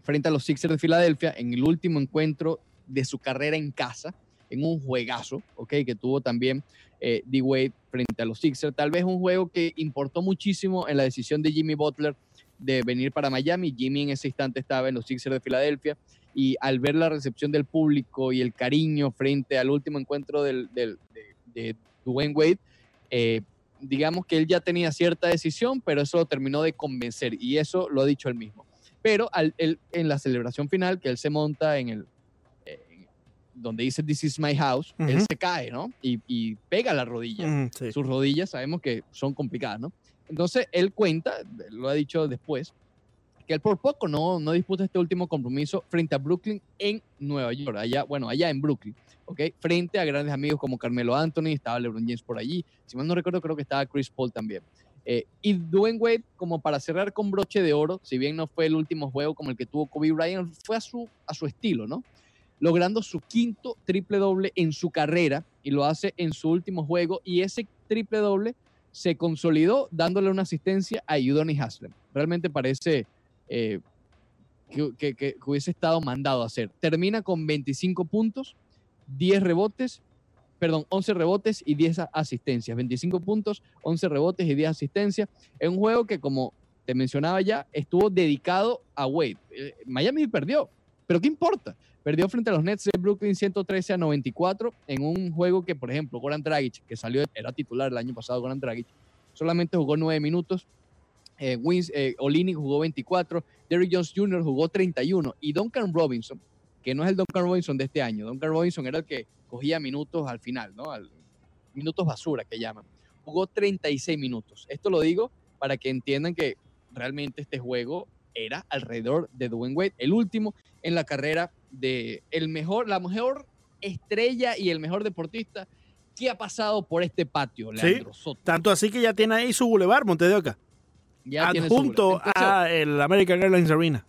frente a los Sixers de Filadelfia en el último encuentro de su carrera en casa, en un juegazo, ¿ok? Que tuvo también eh, D-Wade frente a los Sixers. Tal vez un juego que importó muchísimo en la decisión de Jimmy Butler de venir para Miami. Jimmy en ese instante estaba en los Sixers de Filadelfia y al ver la recepción del público y el cariño frente al último encuentro del, del- de, de Dwayne Wade, eh, digamos que él ya tenía cierta decisión, pero eso lo terminó de convencer y eso lo ha dicho él mismo. Pero al- él- en la celebración final, que él se monta en el, eh, donde dice This is my house, él Ujú. se cae, ¿no? Y, y pega la rodilla sí. sus rodillas sabemos que son complicadas, ¿no? Entonces él cuenta, lo ha dicho después, que él por poco no, no disputa este último compromiso frente a Brooklyn en Nueva York, allá, bueno, allá en Brooklyn, ¿ok? Frente a grandes amigos como Carmelo Anthony, estaba LeBron James por allí, si mal no recuerdo creo que estaba Chris Paul también. Eh, y Dwayne Wade, como para cerrar con broche de oro, si bien no fue el último juego como el que tuvo Kobe Bryant, fue a su, a su estilo, ¿no? Logrando su quinto triple doble en su carrera y lo hace en su último juego y ese triple doble se consolidó dándole una asistencia a Udoni Haslem. Realmente parece eh, que, hubiese estado mandado a hacer. Termina con 25 puntos, 10 rebotes, perdón, 11 rebotes y 10 a- asistencias. 25 puntos, 11 rebotes y 10 asistencias. En un juego que, como te mencionaba ya, estuvo dedicado a Wade. Eh, Miami perdió, pero ¿qué importa? Perdió frente a los Nets de Brooklyn 113 a 94 en un juego que, por ejemplo, Goran Dragic, que salió, era titular el año pasado, Goran Dragic, solamente jugó 9 minutos. Eh, Wins, eh, Olynyk jugó 24, Derrick Jones Jr. jugó 31 y Duncan Robinson, que no es el Duncan Robinson de este año, Duncan Robinson era el que cogía minutos al final, ¿no? Minutos basura que llaman. Jugó 36 minutos. Esto lo digo para que entiendan que realmente este juego era alrededor de Dwayne Wade, el último en la carrera de el mejor, la mejor estrella y el mejor deportista que ha pasado por este patio, Sí. Leandro Soto. Tanto así que ya tiene ahí su bulevar, Monte de Oca, Ya adjunto a el American Airlines Arena.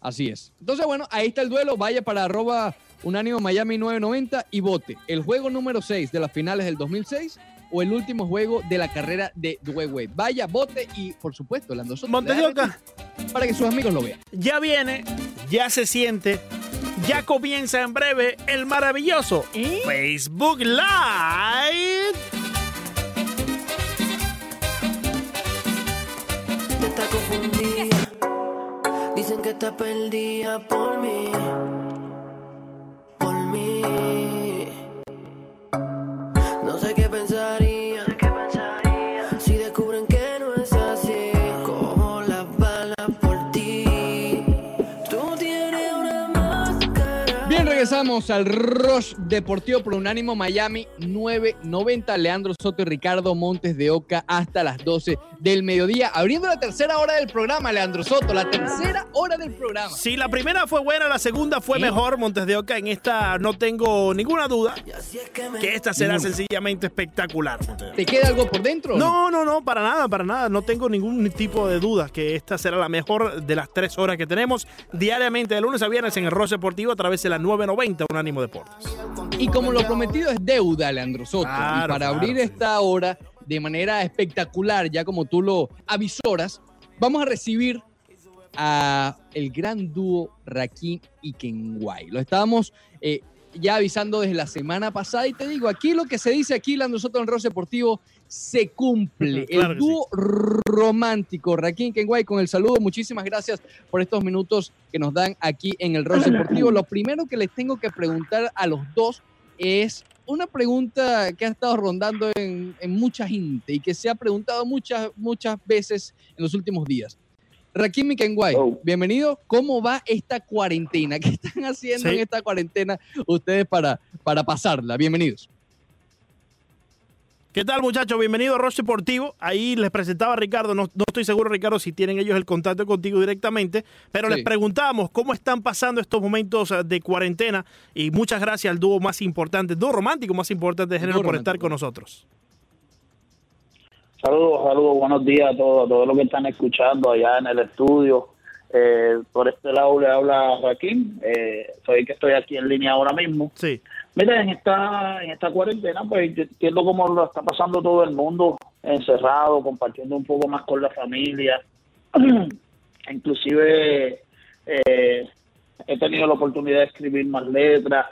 Así es. Entonces, bueno, ahí está el duelo. Vaya para arroba Unánimo Miami 990 y vote el juego número 6 de las finales del 2006 o el último juego de la carrera de Dwayne Wade. Vaya, vote y, por supuesto, Lando Soto, Montes le de da Oca, retweet para que sus amigos lo vean. ya viene, ya se siente, ya comienza en breve el maravilloso Facebook Live. está confundida. Dicen que está perdida por mí. Por mí. Regresamos al Rush Deportivo por Unánimo Miami 990. Leandro Soto y Ricardo Montes de Oca hasta las 12 del mediodía. Abriendo la tercera hora del programa, Leandro Soto. La tercera hora del programa. Si la primera fue buena, la segunda fue Sí. mejor, Montes de Oca. En esta no tengo ninguna duda que esta será sencillamente espectacular. ¿Te queda algo por dentro? No, no, no, para nada, para nada. No tengo ningún tipo de duda que esta será la mejor de las tres horas que tenemos diariamente de lunes a viernes en el Ross Deportivo a través de la 990 Unánimo Deportes. Y como lo prometido es deuda, Leandro Soto. Claro, y para claro, abrir sí. esta hora de manera espectacular, ya como tú lo avisoras, vamos a recibir a el gran dúo Rakim y Kenway. Lo estábamos eh, ya avisando desde la semana pasada y te digo, aquí lo que se dice aquí, Leandro Soto en Ross Deportivo, se cumple. Claro el sí. dúo romántico, Rakim Kenway, con el saludo. Muchísimas gracias por estos minutos que nos dan aquí en el Ross Deportivo. Lo primero que les tengo que preguntar a los dos es una pregunta que ha estado rondando en, en mucha gente y que se ha preguntado muchas, muchas veces en los últimos días. Rakim y Kenway, Oh. bienvenido. ¿Cómo va esta cuarentena? ¿Qué están haciendo Sí. en esta cuarentena ustedes para, para pasarla? Bienvenidos. ¿Qué tal, muchachos? Bienvenido a Ross Deportivo. Ahí les presentaba a Ricardo. No, no estoy seguro, Ricardo, si tienen ellos el contacto contigo directamente, pero Sí. les preguntábamos cómo están pasando estos momentos eh, de cuarentena. Y muchas gracias al dúo más importante, el dúo romántico más importante de género por estar con nosotros. Saludos, saludos, buenos días a todos, a todos los que están escuchando allá en el estudio. Eh, por este lado le habla Joaquín, eh, soy que estoy aquí en línea ahora mismo. Sí. Mira, en esta, en esta cuarentena, pues yo entiendo cómo lo está pasando todo el mundo, encerrado, compartiendo un poco más con la familia. Inclusive eh, he tenido la oportunidad de escribir más letras.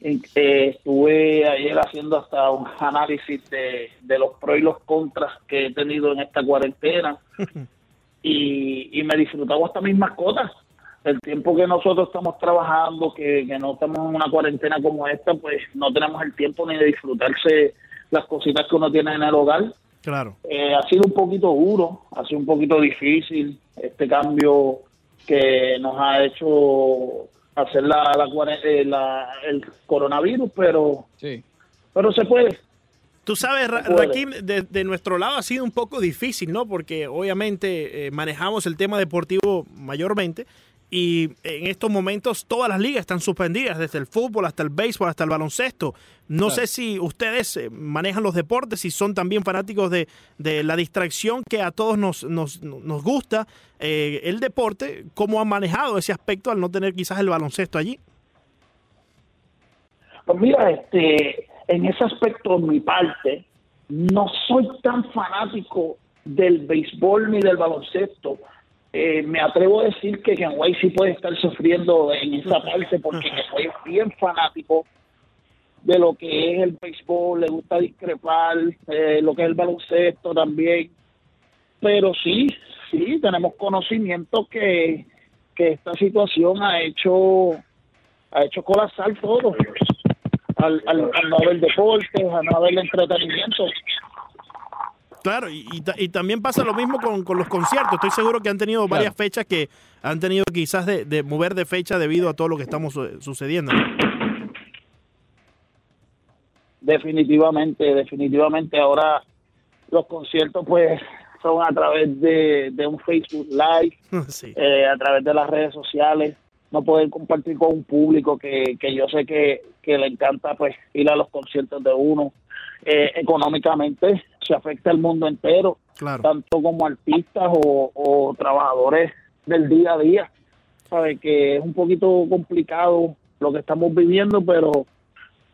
Eh, estuve ayer haciendo hasta un análisis de, de los pros y los contras que he tenido en esta cuarentena y, y me disfrutaba hasta mis mascotas. El tiempo que nosotros estamos trabajando, que, que no estamos en una cuarentena como esta, pues no tenemos el tiempo ni de disfrutarse las cositas que uno tiene en el hogar. Claro. Eh, ha sido un poquito duro, ha sido un poquito difícil este cambio que nos ha hecho hacer la, la, eh, la- el coronavirus, pero Sí. pero se puede. Tú sabes, Ra-. Rakim, de, de nuestro lado ha sido un poco difícil, ¿no? Porque obviamente eh, manejamos el tema deportivo mayormente y en estos momentos todas las ligas están suspendidas, desde el fútbol hasta el béisbol, hasta el baloncesto. No Claro. sé si ustedes eh, manejan los deportes, si son también fanáticos de, de la distracción que a todos nos, nos, nos gusta, eh, el deporte, ¿cómo han manejado ese aspecto al no tener quizás el baloncesto allí? Pues mira, este, en ese aspecto, en mi parte, no soy tan fanático del béisbol ni del baloncesto. Eh, me atrevo a decir que Kenway sí puede estar sufriendo en esa parte porque Kenway es bien fanático de lo que es el béisbol, le gusta discrepar, eh, lo que es el baloncesto también. Pero sí, sí, tenemos conocimiento que, que esta situación ha hecho ha hecho colapsar todo. Al, al, al no haber deportes, al no haber entretenimiento. Claro, y, y ta- y también pasa lo mismo con, con los conciertos. Estoy seguro que han tenido varias fechas que han tenido quizás de, de mover de fecha debido a todo lo que estamos eh, sucediendo. Definitivamente, definitivamente ahora los conciertos pues son a través de, de un Facebook Live, Sí. eh, a través de las redes sociales, no poder compartir con un público que, que yo sé que, que le encanta pues ir a los conciertos de uno. Eh, económicamente se afecta al mundo entero, Claro. tanto como artistas o, o trabajadores del día a día. Sabe que es un poquito complicado lo que estamos viviendo, pero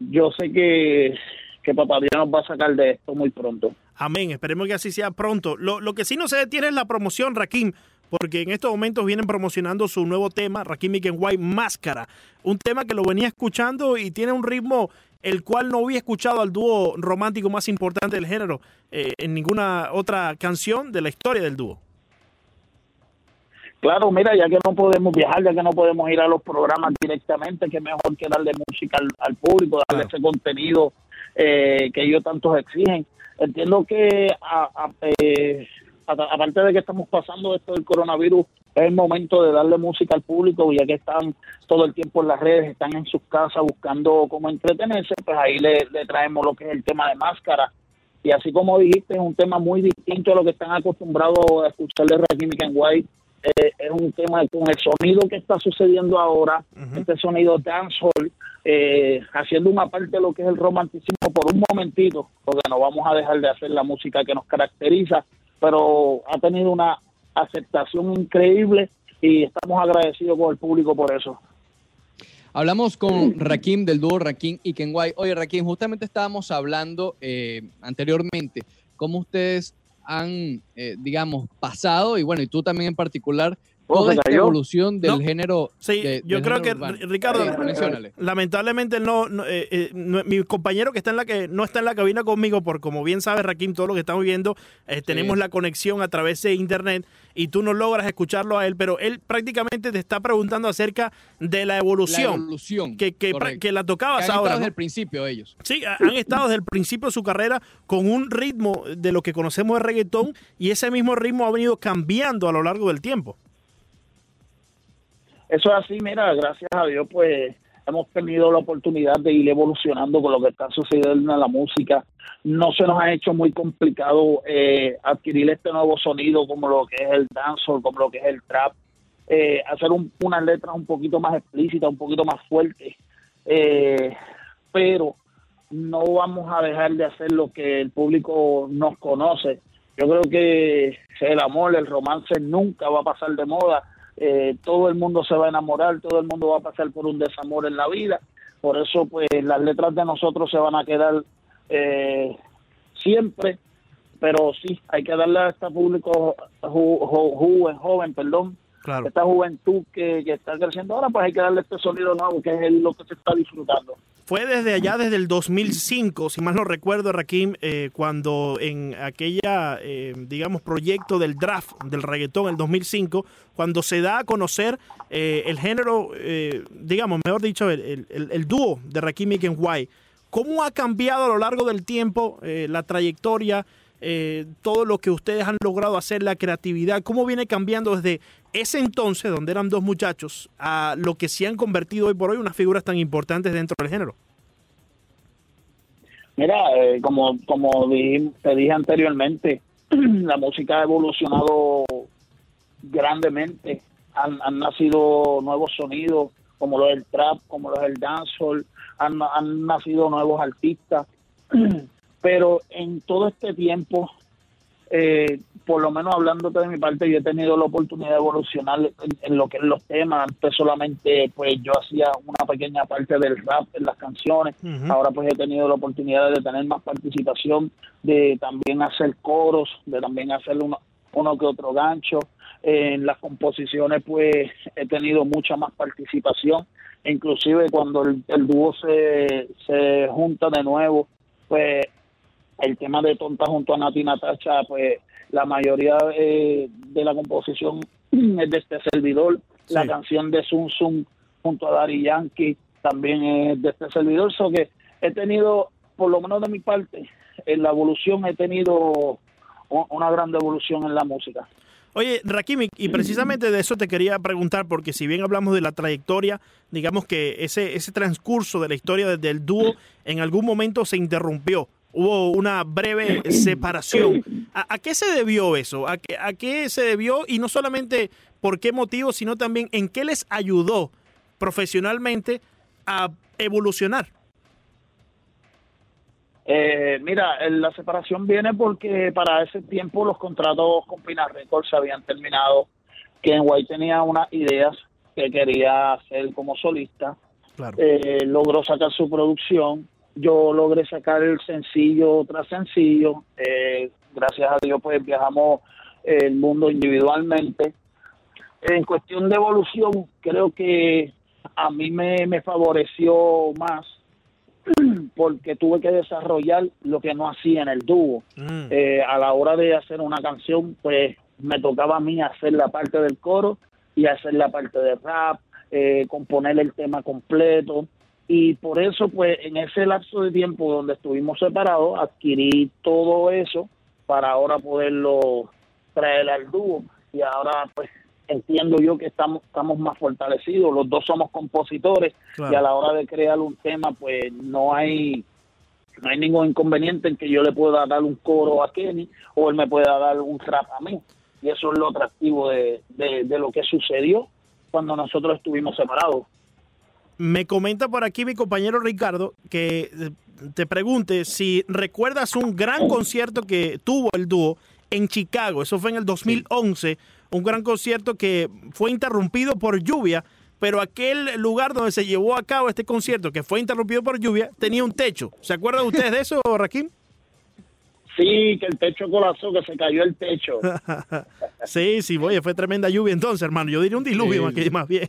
yo sé que, que Papá Dios nos va a sacar de esto muy pronto. Amén, esperemos que así sea pronto. Lo, lo que sí no se detiene es la promoción, Rakim, porque en estos momentos vienen promocionando su nuevo tema, Rakim Kenway Máscara. Un tema que lo venía escuchando y tiene un ritmo el cual no había escuchado al dúo romántico más importante del género eh, en ninguna otra canción de la historia del dúo. Claro, mira, ya que no podemos viajar, ya que no podemos ir a los programas directamente, que mejor que darle música al, al público, darle ese contenido eh, que ellos tantos exigen. Entiendo que a- a- eh, a- aparte de que estamos pasando esto del coronavirus, es el momento de darle música al público, ya que están todo el tiempo en las redes, están en sus casas buscando cómo entretenerse, pues ahí le, le traemos lo que es el tema de máscara. Y así como dijiste, es un tema muy distinto a lo que están acostumbrados a escuchar de Rakim Kenway. Eh, es un tema con el sonido que está sucediendo ahora, este sonido dancehall, eh, haciendo una parte de lo que es el romanticismo por un momentito, porque no vamos a dejar de hacer la música que nos caracteriza, pero ha tenido una aceptación increíble y estamos agradecidos con el público por eso. Hablamos con Rakim del dúo Rakim y Kenway. Oye, Rakim, justamente estábamos hablando eh, anteriormente cómo ustedes han, eh, digamos, pasado, y bueno, y tú también en particular, toda esta cayó. evolución del No. género. Sí, de- yo del creo que, urbano. Ricardo, Eh, lamentablemente no, no, eh, eh, no- mi compañero que está en la que no está en la cabina conmigo, por como bien sabe Rakim, todo lo que estamos viendo, eh, tenemos la conexión a través de internet y tú no logras escucharlo a él, pero él prácticamente te está preguntando acerca de la La evolución, evolución. que, que, que la Que tocabas han estado ahora. desde ¿no? el principio ellos. Sí, ha- han estado desde el principio de su carrera con un ritmo de lo que conocemos de reggaetón y ese mismo ritmo ha venido cambiando a lo largo del tiempo. Eso es así, mira, gracias a Dios, pues hemos tenido la oportunidad de ir evolucionando con lo que está sucediendo en la música. No se nos ha hecho muy complicado eh, adquirir este nuevo sonido como lo que es el dancehall, como lo que es el trap, eh, hacer un- unas letras un poquito más explícitas, un poquito más fuertes, eh, pero no vamos a dejar de hacer lo que el público nos conoce. Yo creo que el amor, el romance nunca va a pasar de moda. Eh, todo el mundo se va a enamorar, todo el mundo va a pasar por un desamor en la vida. Por eso, pues, las letras de nosotros se van a quedar eh, siempre. Pero sí, hay que darle a este público ju- ju- joven, joven, perdón, Claro. esta juventud que, que está creciendo ahora, pues hay que darle este sonido nuevo, que es lo que se está disfrutando. Fue desde allá, desde el 2005, si mal no recuerdo, Rakim, eh, cuando en aquella, eh, digamos, proyecto del draft del reggaetón, el 2005, cuando se da a conocer eh, el género, digamos, mejor dicho, el, dúo de Rakim y Kenway. ¿Cómo ha cambiado a lo largo del tiempo la trayectoria, eh, todo lo que ustedes han logrado hacer, la creatividad? ¿Cómo viene cambiando desde ese entonces, donde eran dos muchachos, a lo que se han convertido hoy por hoy unas figuras tan importantes dentro del género? Mira, eh, como, como te dije anteriormente, la música ha evolucionado grandemente. Han, han nacido nuevos sonidos, como lo del trap, como lo del dancehall, han, han nacido nuevos artistas. Pero en todo este tiempo, eh, por lo menos hablándote de mi parte, yo he tenido la oportunidad de evolucionar en, en lo que es los temas. Antes solamente pues yo hacía una pequeña parte del rap en las canciones. Ahora pues he tenido la oportunidad de tener más participación, de también hacer coros, de también hacer uno, uno que otro gancho. En las composiciones pues he tenido mucha más participación. Inclusive cuando el, el dúo se, se junta de nuevo, pues el tema de Tonta junto a Nati Natacha, pues la mayoría eh, de la composición es de este servidor. La canción de Zum Zum junto a Dari Yankee también es de este servidor. So que he tenido, por lo menos de mi parte, en la evolución he tenido una gran evolución en la música. Oye, Rakim, y- precisamente de eso te quería preguntar, porque si bien hablamos de la trayectoria, digamos que ese, ese transcurso de la historia de- del dúo en algún momento se interrumpió. Hubo una breve separación. ¿A, a qué se debió eso? ¿A qué, ¿A qué se debió? Y no solamente por qué motivo, sino también en qué les ayudó profesionalmente a evolucionar. Eh, mira, la separación viene porque para ese tiempo los contratos con Pina Records se habían terminado. Ken White tenía unas ideas que quería hacer como solista Claro. eh, logró sacar su producción, yo logré sacar el sencillo tras sencillo, eh, gracias a Dios pues viajamos el mundo individualmente. En cuestión de evolución, creo que a mí me, me favoreció más porque tuve que desarrollar lo que no hacía en el dúo. Mm. Eh, a la hora de hacer una canción, pues me tocaba a mí hacer la parte del coro y hacer la parte de rap, eh, componer el tema completo. Y por eso, pues en ese lapso de tiempo donde estuvimos separados, adquirí todo eso para ahora poderlo traer al dúo. Y ahora, pues entiendo yo que estamos, estamos más fortalecidos. Los dos somos compositores Claro. y a la hora de crear un tema, pues no hay no hay ningún inconveniente en que yo le pueda dar un coro a Kenny o él me pueda dar un rap a mí. Y eso es lo atractivo de, de, de lo que sucedió cuando nosotros estuvimos separados. Me comenta por aquí mi compañero Ricardo que eh, te pregunte si recuerdas un gran concierto que tuvo el dúo en Chicago. Eso fue en el 2011. Un gran concierto que fue interrumpido por lluvia, pero aquel lugar donde se llevó a cabo este concierto, que fue interrumpido por lluvia, tenía un techo. ¿Se acuerdan ustedes de eso, Raquín? Sí, que el techo colapsó, que se cayó el techo. Sí, sí, oye, fue tremenda lluvia entonces, hermano. Yo diría un diluvio Sí, más, que- más bien.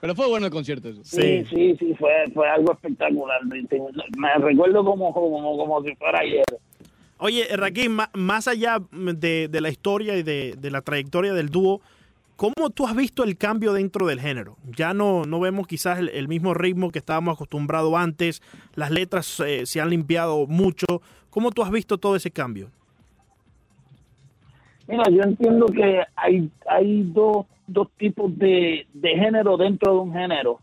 Pero fue bueno el concierto eso. Sí, sí, sí, fue, fue algo espectacular. Me recuerdo como, como, como si fuera ayer. Oye, Raquín, ma- más allá de, de la historia y de, de la trayectoria del dúo, ¿cómo tú has visto el cambio dentro del género? Ya no, no vemos quizás el, el mismo ritmo que estábamos acostumbrados antes, las letras eh, se han limpiado mucho. ¿Cómo tú has visto todo ese cambio? Mira, yo entiendo que hay, hay dos, dos tipos de, de género dentro de un género.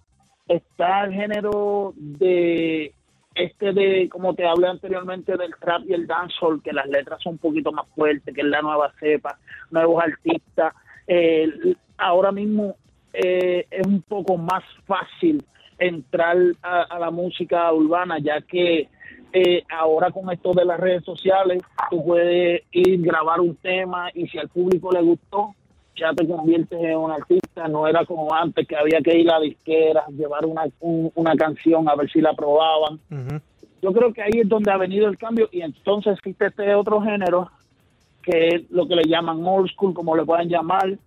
Está el género de este de, como te hablé anteriormente, del trap y el dancehall, que las letras son un poquito más fuertes, que es la nueva cepa, nuevos artistas. Ahora mismo eh, es un poco más fácil entrar a, a la música urbana, ya que eh, ahora con esto de las redes sociales, tú puedes ir grabar un tema y si al público le gustó, ya te conviertes en un artista. No era como antes que había que ir a disqueras, llevar una, un- una canción a ver si la aprobaban. Ujú. Yo creo que ahí es donde ha venido el cambio y entonces existe este otro género que es lo que le llaman old school, como le puedan llamar,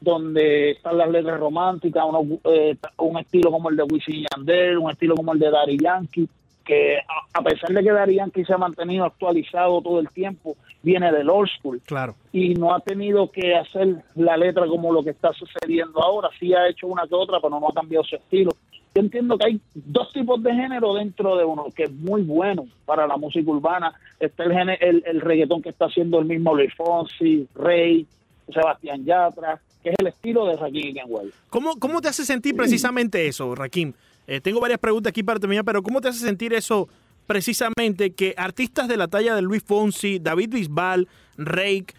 donde están las letras románticas, uno, eh, un estilo como el de Wisin Yandel, un estilo como el de Daddy Yankee, que a, pesar de que Daddy Yankee se ha mantenido actualizado todo el tiempo, viene del old school Claro. y no ha tenido que hacer la letra como lo que está sucediendo ahora. Sí ha hecho una que otra, pero no ha cambiado su estilo. Yo entiendo que hay dos tipos de género dentro de uno, que es muy bueno para la música urbana. Está el, géne- el, el reggaetón que está haciendo el mismo Luis Fonsi, Rey, Sebastián Yatra, que es el estilo de Rakim Kenway. ¿Cómo, ¿Cómo te hace sentir precisamente eso, Raquín? Eh, tengo varias preguntas aquí para terminar, pero ¿cómo te hace sentir eso precisamente que artistas de la talla de Luis Fonsi, David Bisbal, Rake,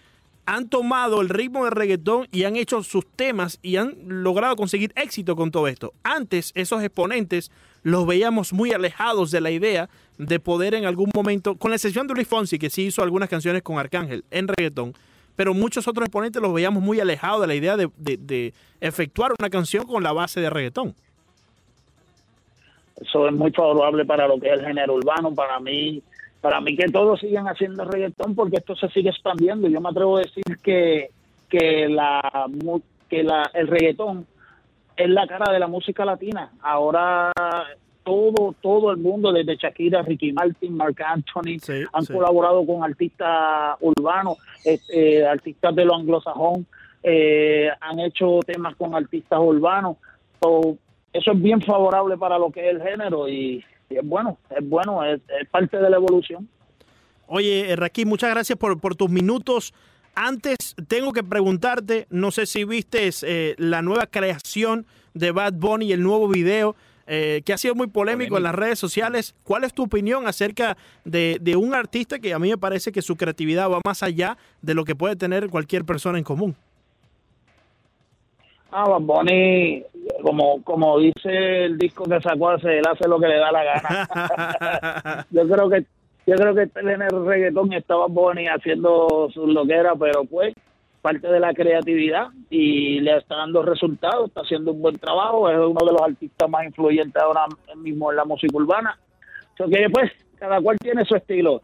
han tomado el ritmo de reggaetón y han hecho sus temas y han logrado conseguir éxito con todo esto? Antes, esos exponentes los veíamos muy alejados de la idea de poder en algún momento, con la excepción de Luis Fonsi, que sí hizo algunas canciones con Arcángel en reggaetón, pero muchos otros exponentes los veíamos muy alejados de la idea de, de- de efectuar una canción con la base de reggaetón. Eso es muy favorable para lo que es el género urbano, para mí, para mí que todos sigan haciendo reggaetón porque esto se sigue expandiendo. Yo me atrevo a decir que, que la que la, el reggaetón es la cara de la música latina. Ahora todo todo el mundo, desde Shakira, Ricky Martin, Marc Anthony, Sí, han sí. colaborado con artistas urbanos, este, artistas de lo anglosajón, eh, han hecho temas con artistas urbanos. So, eso es bien favorable para lo que es el género y, y es bueno, es bueno, es, es parte de la evolución. Oye, eh, Raquín, muchas gracias por, por tus minutos. Antes tengo que preguntarte, no sé si viste eh, la nueva creación de Bad Bunny y el nuevo video eh, que ha sido muy polémico, en las redes sociales. ¿Cuál es tu opinión acerca de, de un artista que a mí me parece que su creatividad va más allá de lo que puede tener cualquier persona en común? Ah, Bad Bunny, como, como dice el disco que sacó hace, él hace lo que le da la gana. yo creo que yo creo que en el reggaetón estaba Bonnie haciendo su loquera, pero pues parte de la creatividad y le está dando resultados, está haciendo un buen trabajo, es uno de los artistas más influyentes ahora mismo en la música urbana. So que pues cada cual tiene su estilo.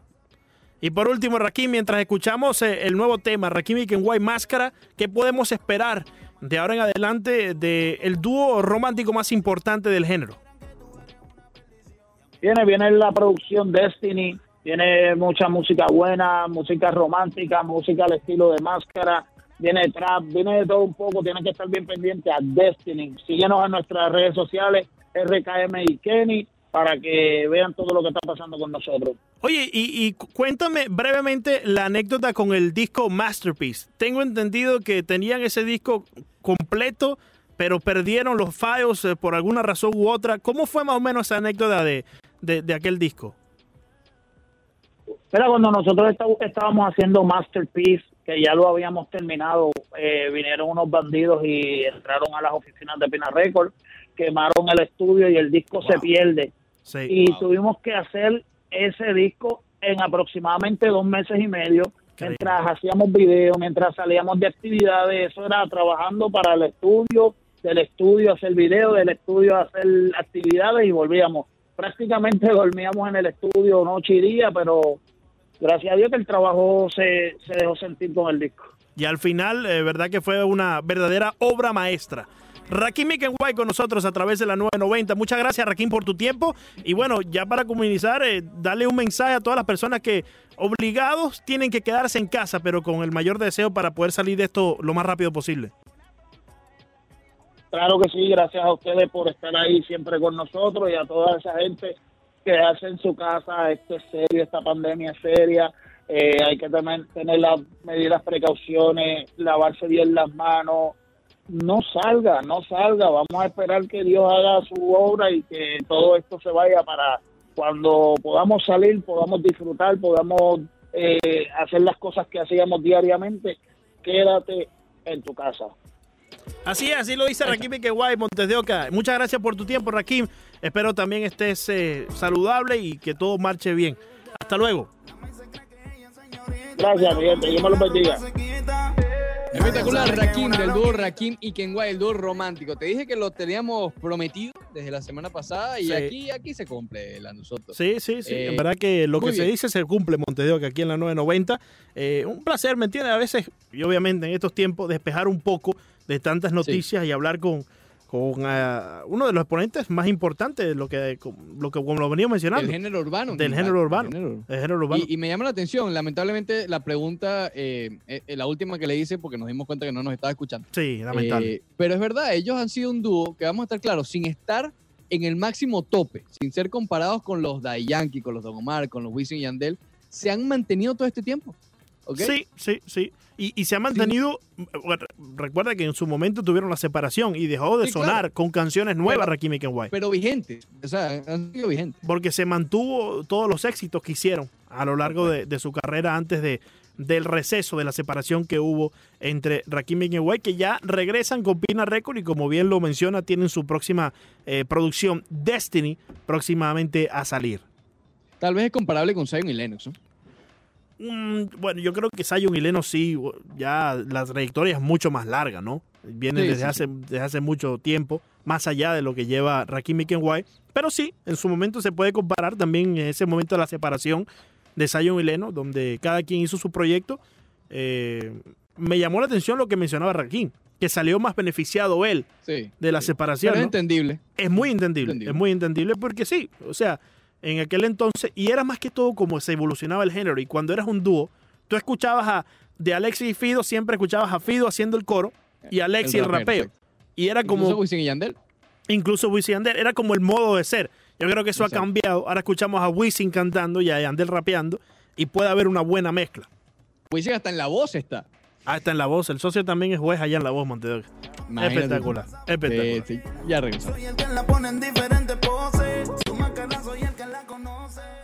Y por último, Rakim, mientras escuchamos eh, el nuevo tema, Rakim y Kenway Máscara, ¿qué podemos esperar de ahora en adelante del el dúo romántico más importante del género? Viene, viene la producción Destiny, tiene mucha música buena, música romántica, música al estilo de máscara, viene trap, viene de todo un poco, tienen que estar bien pendientes a Destiny. Síguenos en nuestras redes sociales, RKM y Kenny, para que vean todo lo que está pasando con nosotros. Oye, y, y cu- cuéntame brevemente la anécdota con el disco Masterpiece. Tengo entendido que tenían ese disco completo, pero perdieron los files eh, por alguna razón u otra. ¿Cómo fue más o menos esa anécdota de, de- de aquel disco? Pero cuando nosotros estábamos haciendo Masterpiece, que ya lo habíamos terminado, eh, vinieron unos bandidos y entraron a las oficinas de Pina Record, quemaron el estudio y el disco se pierde. Sí. y tuvimos que hacer ese disco en aproximadamente dos meses y medio mientras hacíamos videos, mientras salíamos de actividades, eso era trabajando para el estudio, del estudio hacer video, del estudio hacer actividades y volvíamos. Prácticamente dormíamos en el estudio noche y día, pero gracias a Dios que el trabajo se, se dejó sentir con el disco. Y al final, eh, verdad que fue una verdadera obra maestra. Rakim Kenway con nosotros a través de la 990. Muchas gracias, Rakim, por tu tiempo. Y bueno, ya para comunizar, eh, dale un mensaje a todas las personas que obligados tienen que quedarse en casa, pero con el mayor deseo para poder salir de esto lo más rápido posible. Claro que sí, gracias a ustedes por estar ahí siempre con nosotros y a toda esa gente que hace en su casa. Esto es serio, esta pandemia es seria. Eh, hay que tener, tener las medidas, precauciones, lavarse bien las manos. No salga, no salga. Vamos a esperar que Dios haga su obra y que todo esto se vaya para cuando podamos salir, podamos disfrutar, podamos eh, hacer las cosas que hacíamos diariamente. Quédate en tu casa. Así es, así lo dice Rakim Kenway Montes de Oca. Muchas gracias por tu tiempo, Rakim. Espero también estés eh, saludable y que todo marche bien. Hasta luego. Gracias, mi gente. Dios me los bendiga. Espectacular, Rakim, del dúo Rakim y Kenway, el dúo romántico. Te dije que lo teníamos prometido desde la semana pasada y Sí. aquí, aquí se cumple la nosotros. Sí, sí, sí. Eh, en verdad que lo que se dice se cumple, Montedeo, que aquí en la 990. Eh, un placer, ¿me entiendes? A veces, y obviamente en estos tiempos, despejar un poco de tantas noticias y hablar con, con ah, uno de los exponentes más importantes de lo que, lo que como lo venía mencionando. Del género urbano. Del del género urbano. género. El género urbano. Y, y me llama la atención, lamentablemente, la pregunta, eh, eh, la última que le hice, porque nos dimos cuenta que no nos estaba escuchando. sí, lamentable. Eh, pero es verdad, ellos han sido un dúo que vamos a estar claros, sin estar en el máximo tope, sin ser comparados con los Daddy Yankee, con los Don Omar, con los Wisin y Yandel, se han mantenido todo este tiempo. Sí, sí, sí. Y, y se ha mantenido. Recuerda que en su momento tuvieron la separación y dejó de Sí, sonar claro. con canciones nuevas Rakim y Kenway. Pero vigentes, o sea, han sido vigentes. porque se mantuvo todos los éxitos que hicieron a lo largo de, de su carrera antes de, del receso de la separación que hubo entre Rakim y Kenway, que ya regresan con Pina Record y como bien lo menciona, tienen su próxima eh, producción Destiny próximamente a salir. Tal vez es comparable con Zion y Lennox, ¿no? Bueno, yo creo que Zion y Leno sí, ya la trayectoria es mucho más larga, ¿no? Viene Sí, desde, sí, hace, desde hace mucho tiempo, más allá de lo que lleva Rakim Kenway. Pero sí, en su momento se puede comparar también en ese momento de la separación de Zion y Leno, donde cada quien hizo su proyecto. Eh, me llamó la atención lo que mencionaba Rakim, que salió más beneficiado él de la separación. Pero es ¿no? entendible. Es muy entendible, Entendible. es muy entendible porque sí, o sea, en aquel entonces, y era más que todo como se evolucionaba el género, y cuando eras un dúo, tú escuchabas a, de Alexis y Fido, siempre escuchabas a Fido haciendo el coro, y Alexis el, rapero, rapeo. Y era Incluso como, Wisin y Yandel. incluso Wisin y Yandel, era como el modo de ser. Yo creo que eso Exacto. ha cambiado, ahora escuchamos a Wisin cantando y a Yandel rapeando, y puede haber una buena mezcla. Wisin hasta en la voz está. Ah, está en la voz, el socio también es juez allá en la voz, Montedor. Imagínate Espectacular, espectacular. Sí, sí. Ya regresamos. La conoce.